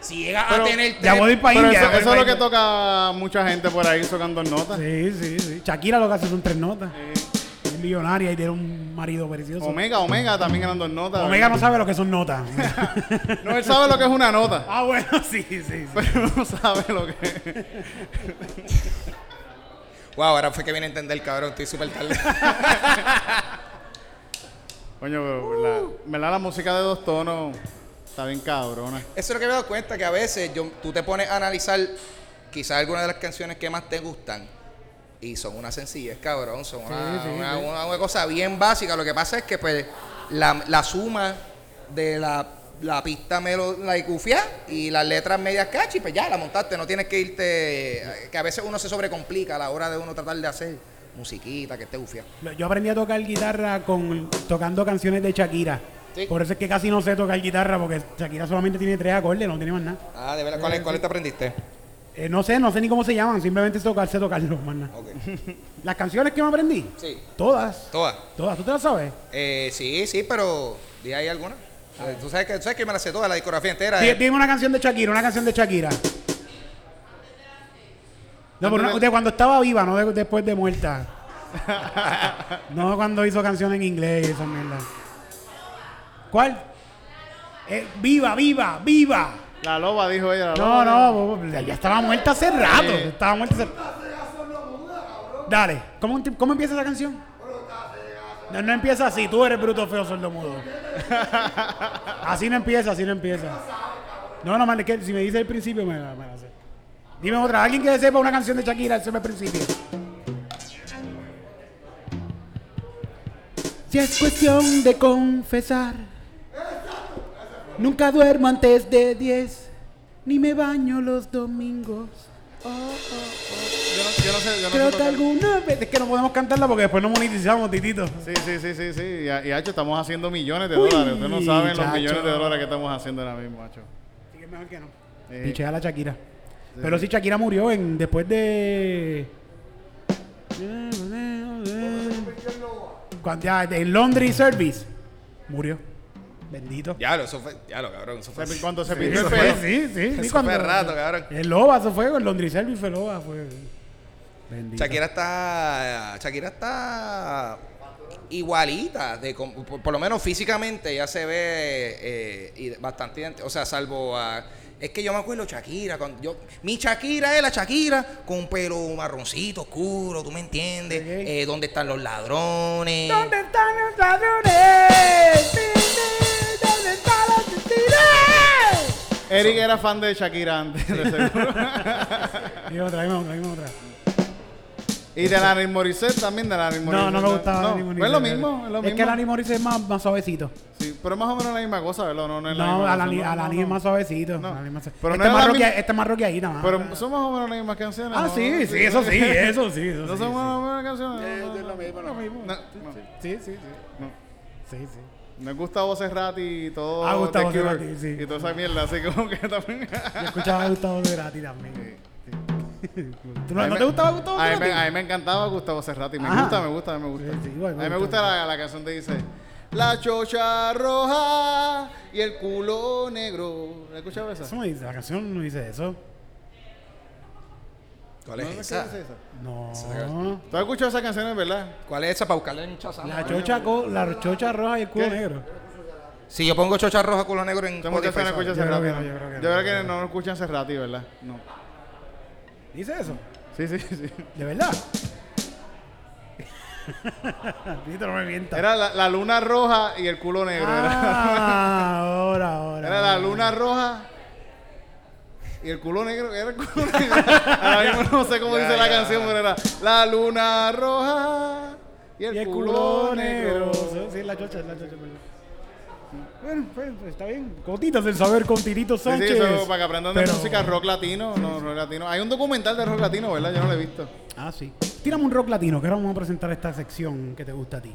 Si llega Pero a tener Ya tres- voy para Pero India. eso, ya es lo que toca mucha gente por ahí tocando notas. Sí, sí, sí. Shakira lo que hace son tres notas. Es millonaria y tiene un marido precioso. Omega, Omega también eran dos notas. Omega no sabe lo que son notas. [LAUGHS] No, él sabe lo que es una nota, [LAUGHS] ah, bueno, sí, sí, sí. pero no sabe lo que es. Wow, ahora fue que vine a entender, cabrón. Estoy súper tarde. Coño, pero la, ¿verdad? la música de dos tonos está bien cabrona. Eso es lo que me he dado cuenta, que a veces yo, tú te pones a analizar quizás algunas de las canciones que más te gustan y son una sencillez, cabrón. Son una, sí, una- sí. una- una cosa bien básica. Lo que pasa es que pues la, la suma de la, la pista melo, la cufia y las letras medias catchy, pues ya la montaste. No tienes que irte... Que a veces uno se sobrecomplica a la hora de uno tratar de hacer musiquita que esté gufia. Yo aprendí a tocar guitarra con tocando canciones de Shakira. Sí. Por eso es que casi no sé tocar guitarra porque Shakira solamente tiene tres acordes, no tiene más nada. Ah, de verdad. ¿Cuáles cuáles te aprendiste? Eh, no sé, no sé ni cómo se llaman, simplemente sé tocar, sé tocarlo, más nada. [LAUGHS] Las canciones que me aprendí, Sí. todas, Todas. todas, ¿tú te las sabes? Eh, sí, sí, pero ¿di ahí alguna? Eh, Tú sabes que, tú sabes que me la sé toda, la discografía entera. Eh. Dime una canción de Shakira, una canción de Shakira. No, pero una- de cuando estaba viva, no de- después de muerta. [LAUGHS] no cuando hizo canciones en inglés y esa mierda. ¿Cuál? Eh, viva, viva, viva. La loba, dijo ella. La No, loba, no, bo- bo- ya estaba muerta hace rato. Sí. Estaba muerta hace Dale, ¿cómo, cómo empieza esa canción? No, no empieza así, tú eres bruto feo sordo mudo. [LAUGHS] así no empieza, así no empieza. No, no, man, es que si me dice el principio me la, me la sé. Dime otra, alguien que sepa una canción de Shakira, sepa el principio. Si es cuestión de confesar, nunca duermo antes de 10, ni me baño los domingos. Yo no, yo no sé, yo no Creo sé que alguna vez es que no podemos cantarla porque después no monetizamos, titito. Sí, sí, sí, sí, sí. Y, y Hacho, estamos haciendo millones de Uy, dólares. Ustedes no saben los chacho. millones de dólares que estamos haciendo ahora mismo, Hacho. Así que es mejor que no. Eh. Piché a la Shakira. Pero sí, Shakira murió en, después de. Cuando ya, en Laundry Service. Murió. Bendito. Ya lo, eso fue, ya lo, cabrón, eso fue. Cuando se Sí, pidió el pelo. fue- Sí, sí, sí. Eso cuando- fue rato, cabrón. El Loba, eso fue. El Laundry Service fue Loba. Fue. Bendito. Shakira está, Shakira está igualita, de, por, por lo menos físicamente ya se ve eh, bastante. O sea, salvo a... Es que yo me acuerdo Shakira, cuando yo, mi Shakira es la Shakira con un pelo marroncito oscuro, ¿tú me entiendes? Eh, ¿Dónde están los ladrones? ¿Dónde están los ladrones? ¿Dónde están los mentiras? Eric era fan de Shakira antes, de seguro. [LAUGHS] Dime otra, dime otra, dime otra. Y de Alanis Morissette también, de Alanis Morissette. No, no me gustaba No, Alanis Morissette. es lo mismo, es lo mismo. que Alanis Morissette es más, más suavecito. Sí, pero es más o menos la misma cosa, ¿verdad? No, no es la No, misma Alanis, cosa, no, no, Alanis no. es más suavecito. No. Alanis más suave- Pero este, no es es más la roquea- mi- este es más roqueadita, más. Pero son más o menos las mismas canciones. Ah, ¿no? sí, sí, eso sí, eso sí. [LAUGHS] Eso No sí, son más o menos canciones. Eh, no, es lo mismo, lo mismo. No, no. Sí, sí, sí. No. Sí, sí. Me gusta Cerrati y todo. Ah, Gustavo The Cure Cerati, sí. Y toda esa mierda, así como que también. Yo escuchaba a Gustavo Cerati también. ¿Tú no, A mí no me- te gustaba Gustavo a mí, Cerati? me, a mí me encantaba Gustavo Cerrati. Me Ajá. gusta, me gusta, me gusta. Sí, sí, igual me a mí me gusta. la, la canción que dice La chocha roja y el culo negro. ¿La has escuchado esa? Eso no dice, la canción no dice eso. ¿Cuál ¿No es esa? esa? No. ¿Tú has escuchado esas canciones, verdad? ¿Cuál es esa para buscarla en Shazam? La chocha, co- la chocha roja y el culo ¿Qué? negro. Si yo pongo chocha roja, culo negro en Spotify, Yo creo Cerrati. que ¿no? no, yo creo que no. creo que no escuchan Cerrati, ¿verdad? No. ¿Dice eso? Sí, sí, sí. ¿De verdad? [LAUGHS] Tito, no me mientas. Era la, la luna roja y el culo negro. era. Ah, ahora, ahora. Era la luna roja y el culo negro. Era el culo negro. Ahora mismo no sé cómo Ya, dice la ya. canción, pero era la luna roja y el, Y el culo, negro. Sí, la chocha, la chocha. Bueno, pues, está bien. Gotitas del saber con Tirito Sí, Sánchez. sí, eso para que aprendan de Pero- música rock latino. No, rock latino. Hay un documental de rock latino, ¿verdad? Yo no lo he visto. Ah, sí. Tírame un rock latino, que ahora vamos a presentar esta sección que te gusta a ti.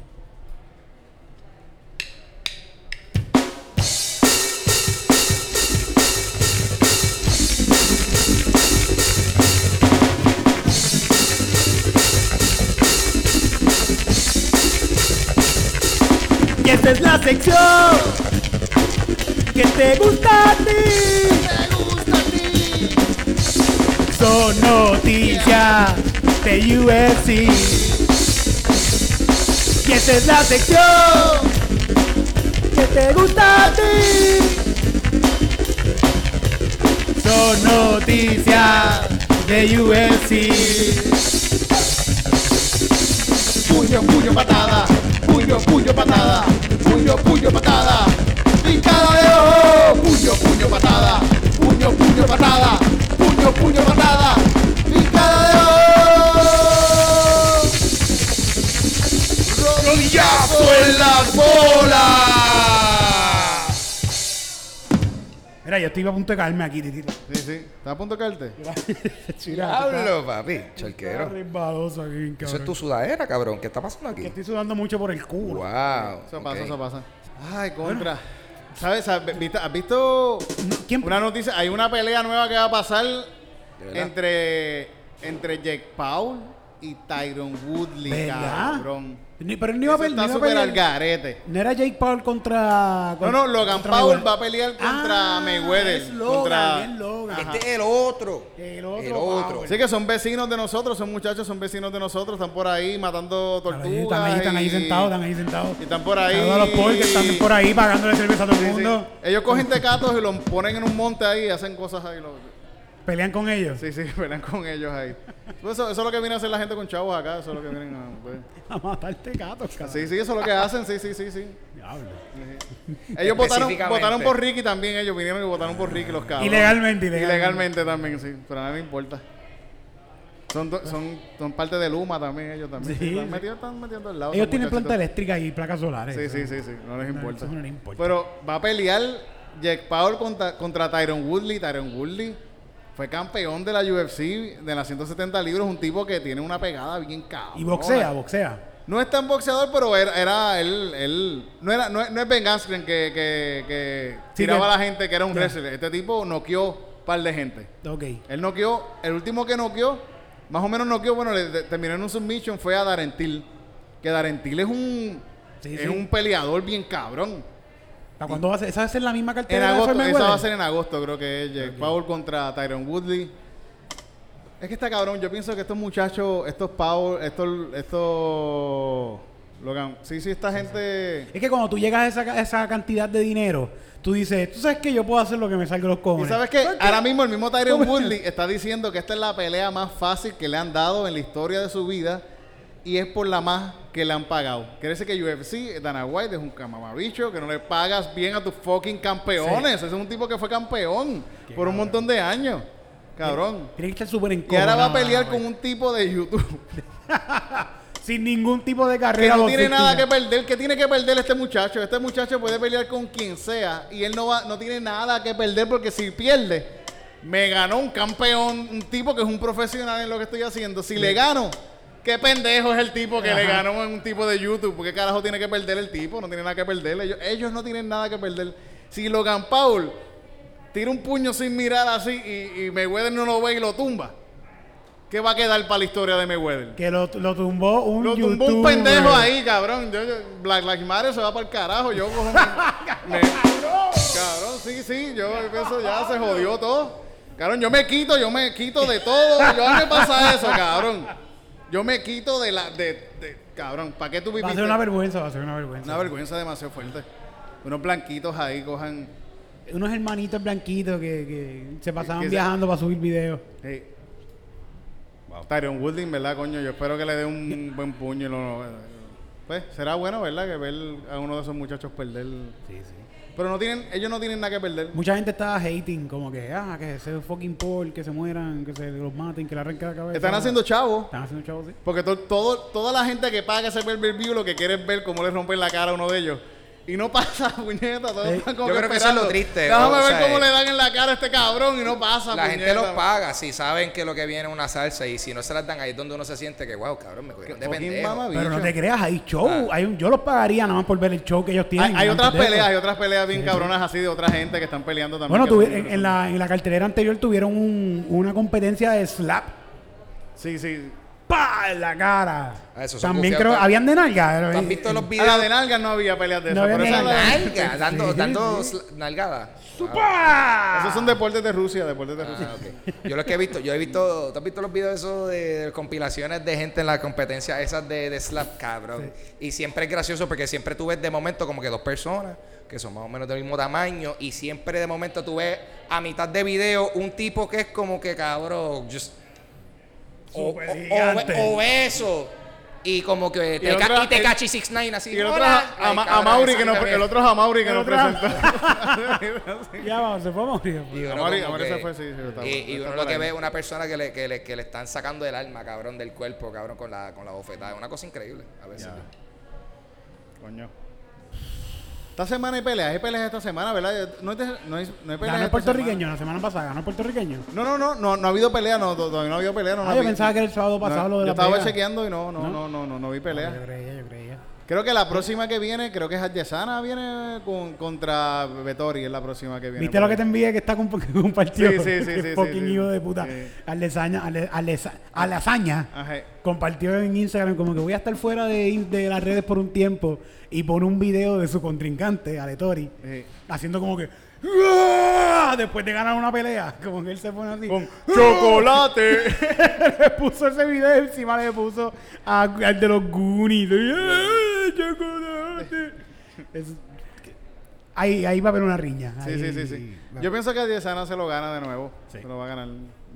Y esta es la sección que te gusta a ti. Son noticias de UFC. Y esta es la sección que te gusta a ti. Son noticias de UFC. Puño, puño, patada. Puño, puño, patada. Puño, puño, patada. Picada de ojo. Puño, puño, patada. Puño, puño, patada. Puño, puño, patada. Picada de ojo. Rodillazo en las bolas. Mira, yo estoy a punto de caerme aquí, titito. Sí, sí. ¿Estás a punto de caerte? [LAUGHS] Diablo, papi. Aquí, Eso es tu sudadera, cabrón. ¿Qué está pasando Que aquí? estoy sudando mucho por el culo. Wow. Eso pasa, eso pasa. Ay, contra. ¿Sabes? ¿Sabes? ¿Viste- ¿Has visto ¿Quién? una noticia? Hay una pelea nueva que va a pasar entre, entre Jake Paul y Tyron Woodley, ¿Verdad? cabrón. Ni- pero él no iba a pelear. está súper al pelear. garete. No era Jake Paul contra. No, no, Logan contra Paul Mayweather. va a pelear contra Ah, Mayweather. Es Logan, contra... es Logan. Este es el otro. El otro. El otro. Sí que son vecinos de nosotros, son muchachos, son vecinos de nosotros, están por ahí matando tortugas. están ahí, están ahí sentados, están ahí sentados. Y están por ahí. Los Paul que están por ahí pagándole cerveza a todo el Sí, sí. mundo. Ellos cogen tecatos y los ponen en un monte ahí y hacen cosas ahí. lo- Pelean con ellos. Sí, sí, [LAUGHS] pelean con ellos ahí. Pues Eso, eso es lo que viene a hacer la gente con chavos acá. Eso es lo que vienen a. pues. [LAUGHS] A matarte gatos, cabrón. Sí, sí, eso es lo que hacen. Sí, sí, sí, sí. Diablo. Ellos votaron, votaron por Ricky también. Ellos vinieron y votaron por Ricky los cabros. Ilegalmente, ilegalmente. Ilegalmente también, sí. Pero a nadie le importa. Son, do- son, son parte de Luma también, ellos también. Sí, están, sí. metidos, están metiendo al lado. Ellos tienen planta eléctrica y placas solares. Sí, sí, sí, sí. No les No, importa. eso no les importa. Pero va a pelear Jack Paul contra, contra Tyron Woodley. Tyron Woodley fue campeón de la UFC de las 170 libros. Un tipo que tiene una pegada bien cabrón. Y boxea, boxea. No es tan boxeador, pero era, era él, él no era, no, es- no es Ben Askren que, que, que Sí, tiraba que- a la gente que era un wrestler. Este tipo noqueó un par de gente. Ok. Él noqueó, el último que noqueó, más o menos noqueó, bueno, le, terminó en un submission, fue a Darentil. Que Darentil es un, Sí, es sí. un peleador bien cabrón. ¿Para cuándo va a ser? ¿Esa va a ser la misma En cartera de agosto, esa va a ser en agosto, creo que es Jake Paul contra Tyron Woodley. Es que está cabrón, yo pienso que estos muchachos, estos Paul, estos, estos Logan, sí, sí, esta gente. Es que cuando tú llegas a esa, a esa cantidad de dinero, tú dices, tú sabes que yo puedo hacer lo que me salga de los Y cojones. sabes que ahora mismo el mismo Tyron. [LAUGHS] Woodley está diciendo que esta es la pelea más fácil que le han dado en la historia de su vida y es por la más que le han pagado. Quiere decir que UFC, Dana White es un camamabicho, que no le pagas bien a tus fucking campeones. Ese es un tipo que fue campeón por un montón de años. Cabrón. Tiene que estar súper Y ahora va a pelear con un tipo de YouTube [LAUGHS] Sin ningún tipo de que carrera. no tiene nada que perder. ¿Qué tiene que perder este muchacho? Este muchacho puede pelear con quien sea y él no va, no tiene nada que perder porque si pierde, me ganó un campeón, un tipo que es un profesional en lo que estoy haciendo. Si le gano, qué pendejo es el tipo que le ganó en un tipo de YouTube. ¿Por qué carajo tiene que perder el tipo? No tiene nada que perder. Ellos, ellos no tienen nada que perder. Si Logan Paul tira un puño sin mirar así y, y Mayweather no lo ve y lo tumba, ¿qué va a quedar para la historia de Mayweather? Que lo, lo tumbó un Lo tumbó un pendejo ahí, cabrón. Yo, yo- Black Lives Matter se va para el carajo. Yo cojo [LAUGHS] me- Cabrón, sí, sí. Yo pienso ya se jodió todo. Cabrón, yo me quito, yo me quito de todo. Yo a mí me pasa eso, cabrón. Yo me quito de la. De, de- cabrón, ¿para qué tú Va a viviste? ser una vergüenza, va a ser una vergüenza. Una vergüenza demasiado fuerte. Unos blanquitos ahí cojan. Unos hermanitos blanquitos que, que se pasaban que se- viajando para subir videos. Hey. Tyron Woodley, ¿verdad, coño? Yo espero que le dé un [LAUGHS] buen puño. y lo- pues será bueno, ¿verdad? Que ver a uno de esos muchachos perder. Sí, sí. Pero no tienen, ellos no tienen nada que perder. Mucha gente estaba hating, como que, ah, que se fucking Paul, que se mueran, que se los maten, que le arranquen la cabeza. Están haciendo chavos. Están haciendo chavos, sí. Porque to- todo, toda la gente que paga ese view lo que quiere es ver cómo le rompen la cara a uno de ellos. Y no pasa, [LAUGHS] puñeta. Como Yo creo que eso es lo triste, Déjame o ver sea, cómo eh, le dan en la cara a este cabrón y no pasa, La gente los paga si saben que lo que viene es una salsa y si no se las dan ahí es donde uno se siente que, wow, cabrón, me cogieron de pendejo. Pero no te creas, hay show. Hay un, yo los pagaría nada más por ver el show que ellos Hay, tienen. hay otras peleas, hay otras peleas bien cabronas así de otra gente que están peleando también. Bueno, en, en la, en la cartelera anterior tuvieron un- una competencia de slap. Sí, sí. ¡Pa! ¡pa! en la cara. Ah, son También bufiados. creo, habían de nalga. ¿Tú has visto los A videos? la de nalgas no había peleas de No esas. había la- Nalga, dando, sí, dando sl- nalgada. ¡Pa! Esos son deportes de Rusia, deportes de Rusia. Ah, ok. Yo lo que he visto, yo he visto, ¿tú has visto los videos esos de compilaciones de gente en la competencia esas de, de slap, cabrón? Y siempre es gracioso porque siempre tú ves de momento como que dos personas que son más o menos del mismo tamaño y siempre de momento tú ves a mitad de video un tipo que es como que cabrón, just o- gigante. obe- obeso y como que te, ca- otro- y te cachi 69 así. Y el otro "Hola". a, a, a Mauri, que nos, el otro es a Mauri que nos presentó. [LAUGHS] Ya vamos, se fue a morir. Y uno que- se fue, sí, sí, está- y, y uno lo que ve es una persona que le, que, le, que le están sacando el alma, cabrón, del cuerpo, cabrón, con la, con la bofetada. Es una cosa increíble, a veces. Coño. Esta semana hay peleas, hay peleas esta semana, ¿verdad? No hay, de- no hay, no hay peleas. Ganó el esta puertorriqueño la semana pasada, ganó el puertorriqueño. semana. No, no, no, no, no ha habido pelea, no, to- todavía no ha habido pelea. No, no Ah, yo vi- pensaba que era el sábado pasado no, lo de Yo Las estaba Vegas. chequeando y no, no, ¿No? no, no, no, no vi pelea. Yo creía, yo creía. Creo que la próxima que viene, creo que es Adesanya, viene con, contra Vettori, es la próxima que viene. ¿Viste lo que te envié que está comp- [LAUGHS] compartido? Sí, sí, sí, sí, fucking sí, sí. hijo de puta. Alesaña, compartió en Instagram como que voy a estar fuera de, las redes por un tiempo y pone un video de su contrincante, Aletori, haciendo como que después de ganar una pelea, como que él se pone así. Con chocolate. [LAUGHS] le puso ese video encima le puso a- al de los Goonies. ¡Ah, chocolate! Es- ahí, ahí va a haber una riña. Sí, Ahí- sí, sí, sí. Yo pienso que Adesanya se lo gana de nuevo. Sí. Se lo va a ganar.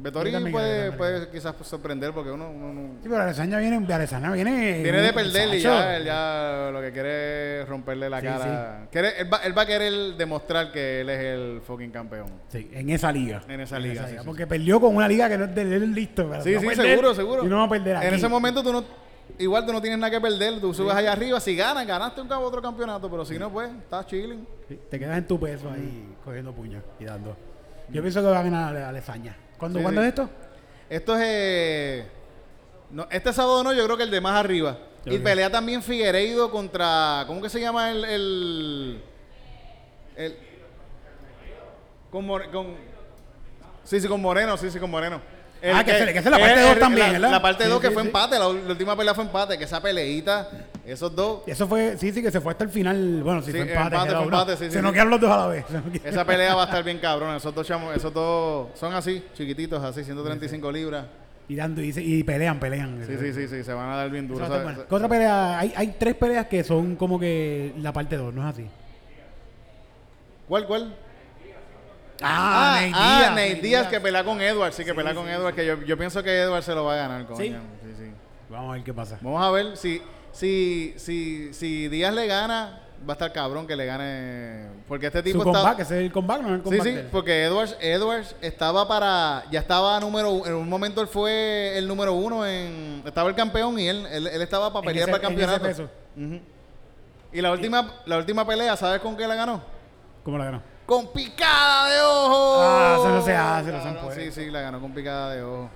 Vettori puede, puede quizás sorprender porque uno, uno no- Sí, pero Alessandra viene, Alessandra viene. Viene de perder y ya, él ya lo que quiere es romperle la Sí, cara. Quiere- él, va, él va a querer demostrar que él es el fucking campeón. Sí, en esa liga. En esa liga, sí, sí, porque perdió con una liga que no es de él listo. pero Sí, sí, perder seguro, seguro. Y no va a perder aquí. En ese momento tú no, igual tú no tienes nada que perder, tú subes allá arriba, si ganas, ganaste un cabo otro campeonato, pero si no, pues, estás chilling. Sí, te quedas en tu peso ahí cogiendo puños y dando. Yo pienso que va a ganar Alessandra. ¿Cuándo, Sí, ¿cuándo sí. es esto? Esto es. eh, no, este sábado no, yo creo que el de más arriba. Y pelea también Figueiredo contra. ¿Cómo que se llama el. el, el- con, More- con Sí, sí, con Moreno, sí, sí, con Moreno. El Ah, que que esa es la parte dos también, la, ¿verdad? La parte Sí, 2 que sí, fue sí. empate, la, la última pelea fue empate, que esa peleita, esos dos. Eso fue, sí, sí, que se fue hasta el final. Bueno, si Sí, fue empate. empate, fue empate, sí, se sí. nos quedaron los dos a la vez. Esa pelea va a estar bien cabrón. Esos dos chamos, esos dos son así, chiquititos, así, 135 libras. y dando y, y pelean, pelean. Sí, sí, sí, sí, se van a dar bien duro. bueno. ¿Qué otra pelea? Hay, hay tres peleas que son como que la parte 2, ¿no es así? ¿Cuál, cuál? Ah, Ah, ah, Díaz. Nate Nate Díaz que pelea con Edward, sí, que pelea con Edward, que yo, yo pienso que Edward se lo va a ganar. ¿Sí? Sí, sí. Vamos a ver qué pasa. Vamos a ver si, si, si, si Díaz le gana, va a estar cabrón que le gane. Porque este tipo Su está. comeback, ese es el comeback, no es el Sí, comeback. sí, él. porque Edwards, Edwards estaba para. Ya estaba número uno. En un momento él fue el número uno en. Estaba el campeón y él, él, él estaba para pelear ese- para el en ese campeonato. Y la última, la última pelea, ¿sabes con qué la ganó? ¿Cómo la ganó? Con picada de ojo. Ah, eso no se hace, no se Cabrón, puede. Sí, sí, la ganó con picada de ojo.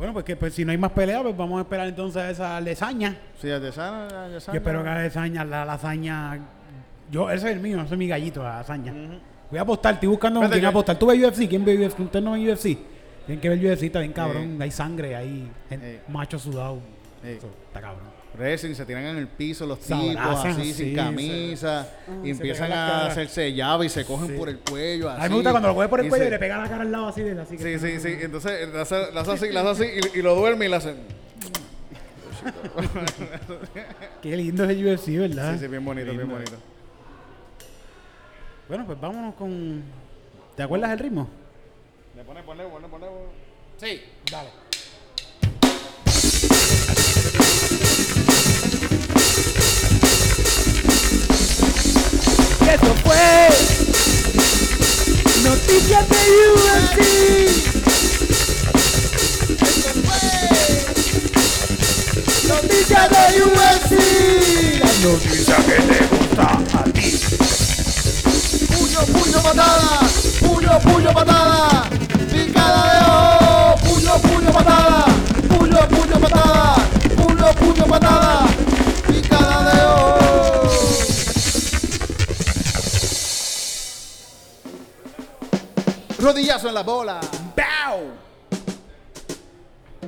Bueno, pues que pues, si no hay más peleas, pues vamos a esperar entonces a esa lasaña. Sí, Adesanya, Adesanya. Yo espero que la lasaña, la lasaña. Yo, ese es el mío, ese es mi gallito, la lasaña. Voy a apostar, estoy buscando quién apostar. ¿Tú ves UFC? ¿Quién ve UFC? ¿Usted no ve UFC? Tienen que ver UFC, está bien cabrón. Hay sangre, hay Eh. macho sudado. Eh. Eso, está cabrón. Wrestling, se tiran en el piso los tipos abrazan así, sin camisa, y se empiezan a hacerse llave y se cogen Sí. por el cuello. Así, A mí me gusta cuando lo coge por el cuello se- y le pega la cara al lado así de así. que- Sí, sí, sí. Entonces la hace, la hace así, la hace así y, y lo duerme y la hace. [LAUGHS] Qué lindo es el UFC, ¿verdad? Sí, sí, bien bonito, bien bonito. Bueno, pues vámonos con. ¿Te acuerdas el ritmo? Le pone, ponle, ponle, ponle. Sí. Dale. Eso fue Noticias de UFC. Noticias de UFC. Las noticias que te gustan a ti. Puño, puño, patada. Puño, puño, patada. Rodillazo en la bola. ¡Bow!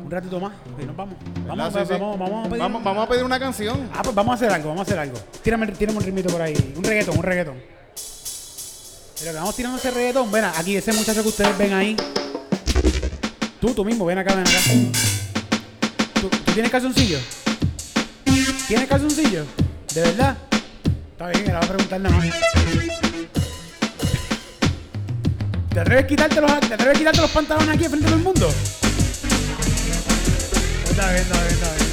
ratito más y nos vamos. Vamos, ¿Verdad? Sí, sí. vamos, vamos a pedir. Vamos, vamos a pedir una canción. Ah, pues vamos a hacer algo, vamos a hacer algo. Tírame, tírame un ritmito por ahí. Un reggaetón, un reggaetón. Pero que vamos tirando ese reggaetón. Ven, aquí ese muchacho que ustedes ven ahí. Tú, tú mismo, ven acá, ven acá. ¿Tú, tú tienes calzoncillo? ¿Tienes calzoncillo? ¿De verdad? Está bien, le voy a preguntar nada más. ¿Te atreves a quitarte los, te atreves a quitarte los pantalones aquí frente a todo el mundo? Está bien, está bien, está bien.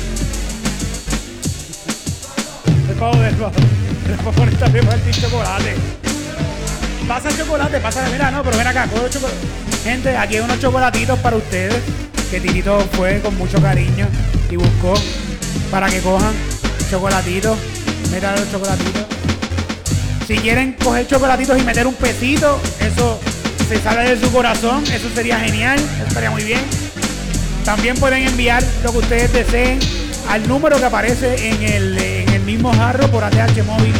El pavo del pavo. El pavo está bien chocolate. Pasa el chocolate, pasa de verano, pero ven acá, coge los chocolates. Gente, aquí hay unos chocolatitos para ustedes. Que Tirito fue con mucho cariño y buscó para que cojan chocolatitos. Mira los chocolatitos. Si quieren coger chocolatitos y meter un pesito, eso se sale de su corazón, eso sería genial, estaría muy bien. También pueden enviar lo que ustedes deseen al número que aparece en el, en el mismo jarro por ATH móvil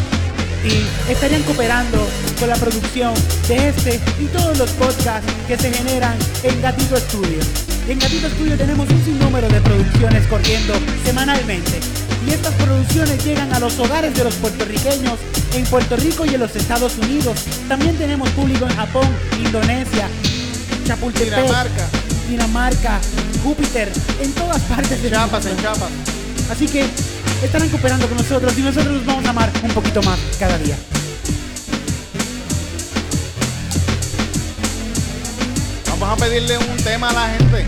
y estarían cooperando con la producción de este y todos los podcasts que se generan en Gatito Studio. En Gatito Studio tenemos un sinnúmero de producciones corriendo semanalmente y estas producciones llegan a los hogares de los puertorriqueños en Puerto Rico y en los Estados Unidos. También tenemos público en Japón, Indonesia, Chapultepec, Dinamarca. Dinamarca, Júpiter, en todas partes de Chapas, en chapas. Así que estarán cooperando con nosotros y nosotros los vamos a amar un poquito más cada día. Vamos a pedirle un tema a la gente.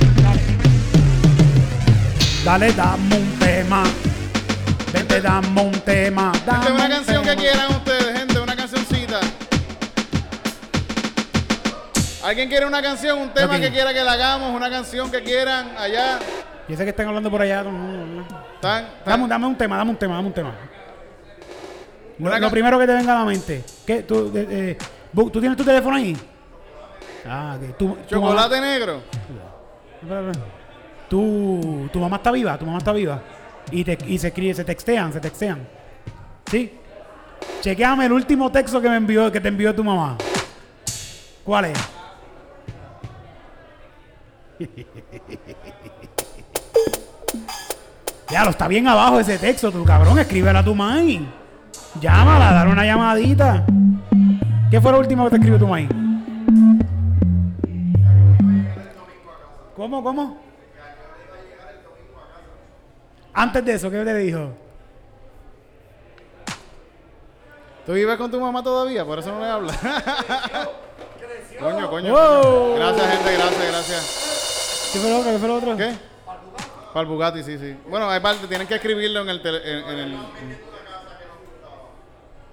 Dale, dame un tema. Vete, dame un tema. Dame una un canción que quieran ustedes, gente, una cancioncita. ¿Alguien quiere una canción, un tema que quiera que la hagamos, una canción que quieran allá? Yo sé que están hablando por allá. no, no. Dame, dame un tema, dame un tema, dame un tema. Lo, primero que te venga a la mente. ¿Qué? ¿Tú, eh, eh, ¿tú tienes tu teléfono ahí? Ah, que tú, tu Chocolate negro. Espera, espera. Tu, tu mamá está viva, tu mamá está viva. Y, te, y se escribe, se textean, se textean. ¿Sí? Chequeame el último texto que me envió, que te envió tu mamá. ¿Cuál es? [LAUGHS] Ya lo está bien abajo ese texto, tu cabrón, escríbela a tu mãe. Llámala, dale una llamadita. ¿Qué fue lo último que te escribió tu mãe? ¿Cómo, cómo? Antes de eso, ¿qué te dijo? ¿Tú vives con tu mamá todavía? Por eso no le hablas. coño, coño. Wow. coño. Gracias, gente, gracias, gracias. ¿Qué fue lo otro? ¿Qué fue lo otro? ¿Qué? Para el Bugatti, sí, sí. Bueno, hay parte, tienen que escribirlo en el, tele- en, en el...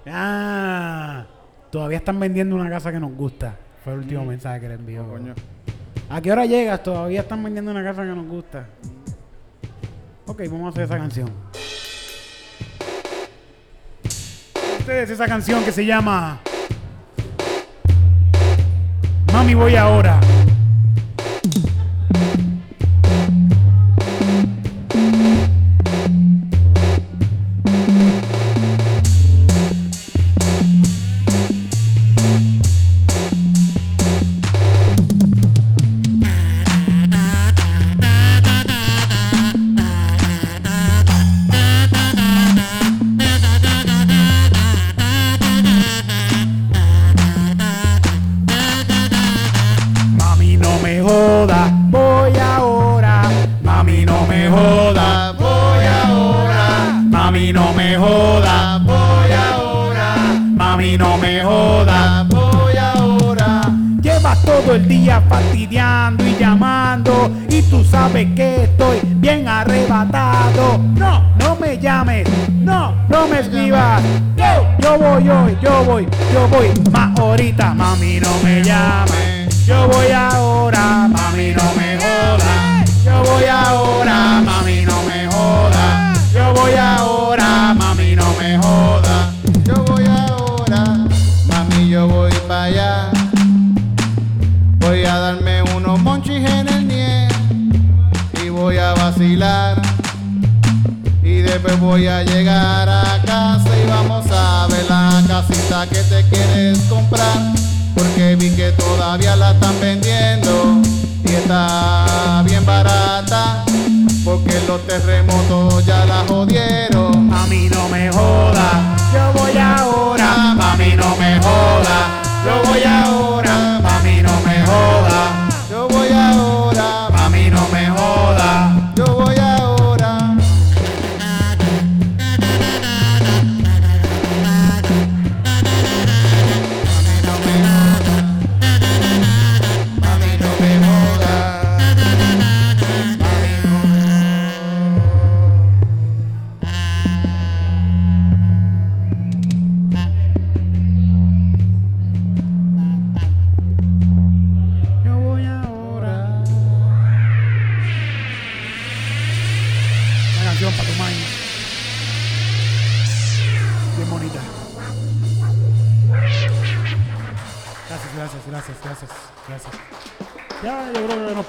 Ah, todavía están vendiendo una casa que nos gusta. Fue el último mensaje que le envió. Mm. Coño. ¿A qué hora llegas? Todavía están vendiendo una casa que nos gusta. Ok, vamos a hacer esa canción. Ustedes esa canción que se llama Mami voy ahora.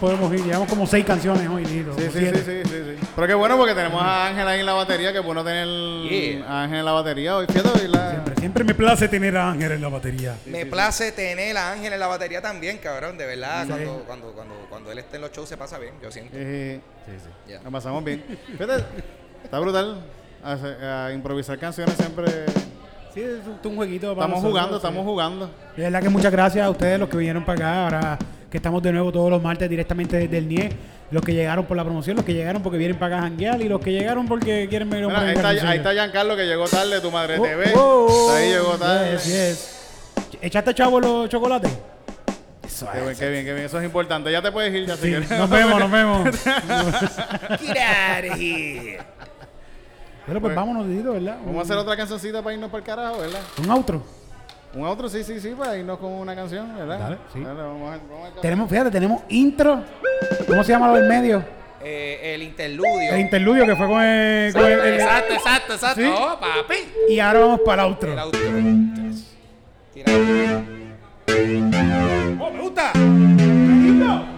Podemos ir. Llevamos como seis canciones hoy, Nito. Sí, sí, sí, sí, sí, sí. Pero qué bueno porque tenemos a Ángel ahí en la batería, que es bueno tener Yeah. a Ángel en la batería hoy. Fíjate, hoy la... Siempre, siempre me place tener a Ángel en la batería. Me place tener a Ángel en la batería también, cabrón. De verdad, Sí. cuando, cuando, cuando, cuando él esté en los shows se pasa bien, yo siento. Eh, Ya. La pasamos bien. Fíjate, está brutal. A improvisar canciones siempre. Sí, es un, un jueguito para Estamos nosotros, jugando, sí. estamos jugando. De verdad que muchas gracias a ustedes los que vinieron para acá. Ahora que estamos de nuevo todos los martes directamente desde el NIE. Los que llegaron por la promoción, los que llegaron porque vienen para acá a janguear y los que llegaron porque quieren ver un ahí, está, ahí está Giancarlo que llegó tarde, tu madre Oh, TV. oh, ahí llegó tarde. yes, yes. ¿Echaste chavo los chocolates? Eso Qué bien, qué bien, qué bien. Eso es importante. Ya te puedes ir, ya si Sí, quieres. nos vemos, nos vemos. [LAUGHS] Get out of here. Pero pues vámonos, Dito, ¿verdad? Vamos a hacer otra cancioncita para irnos para el carajo, ¿verdad? Un outro. Un otro, sí, sí, sí, para irnos con una canción, ¿verdad? Dale, sí. vamos a, vamos a- Tenemos, fíjate, tenemos intro. ¿Cómo se llama lo del medio? Eh, el interludio. El interludio que fue con el. con el- el- Exacto, exacto, exacto. ¿Sí? Oh, papi. y ahora vamos para el outro. El outro. Tira. ¡Oh, me gusta! Muchas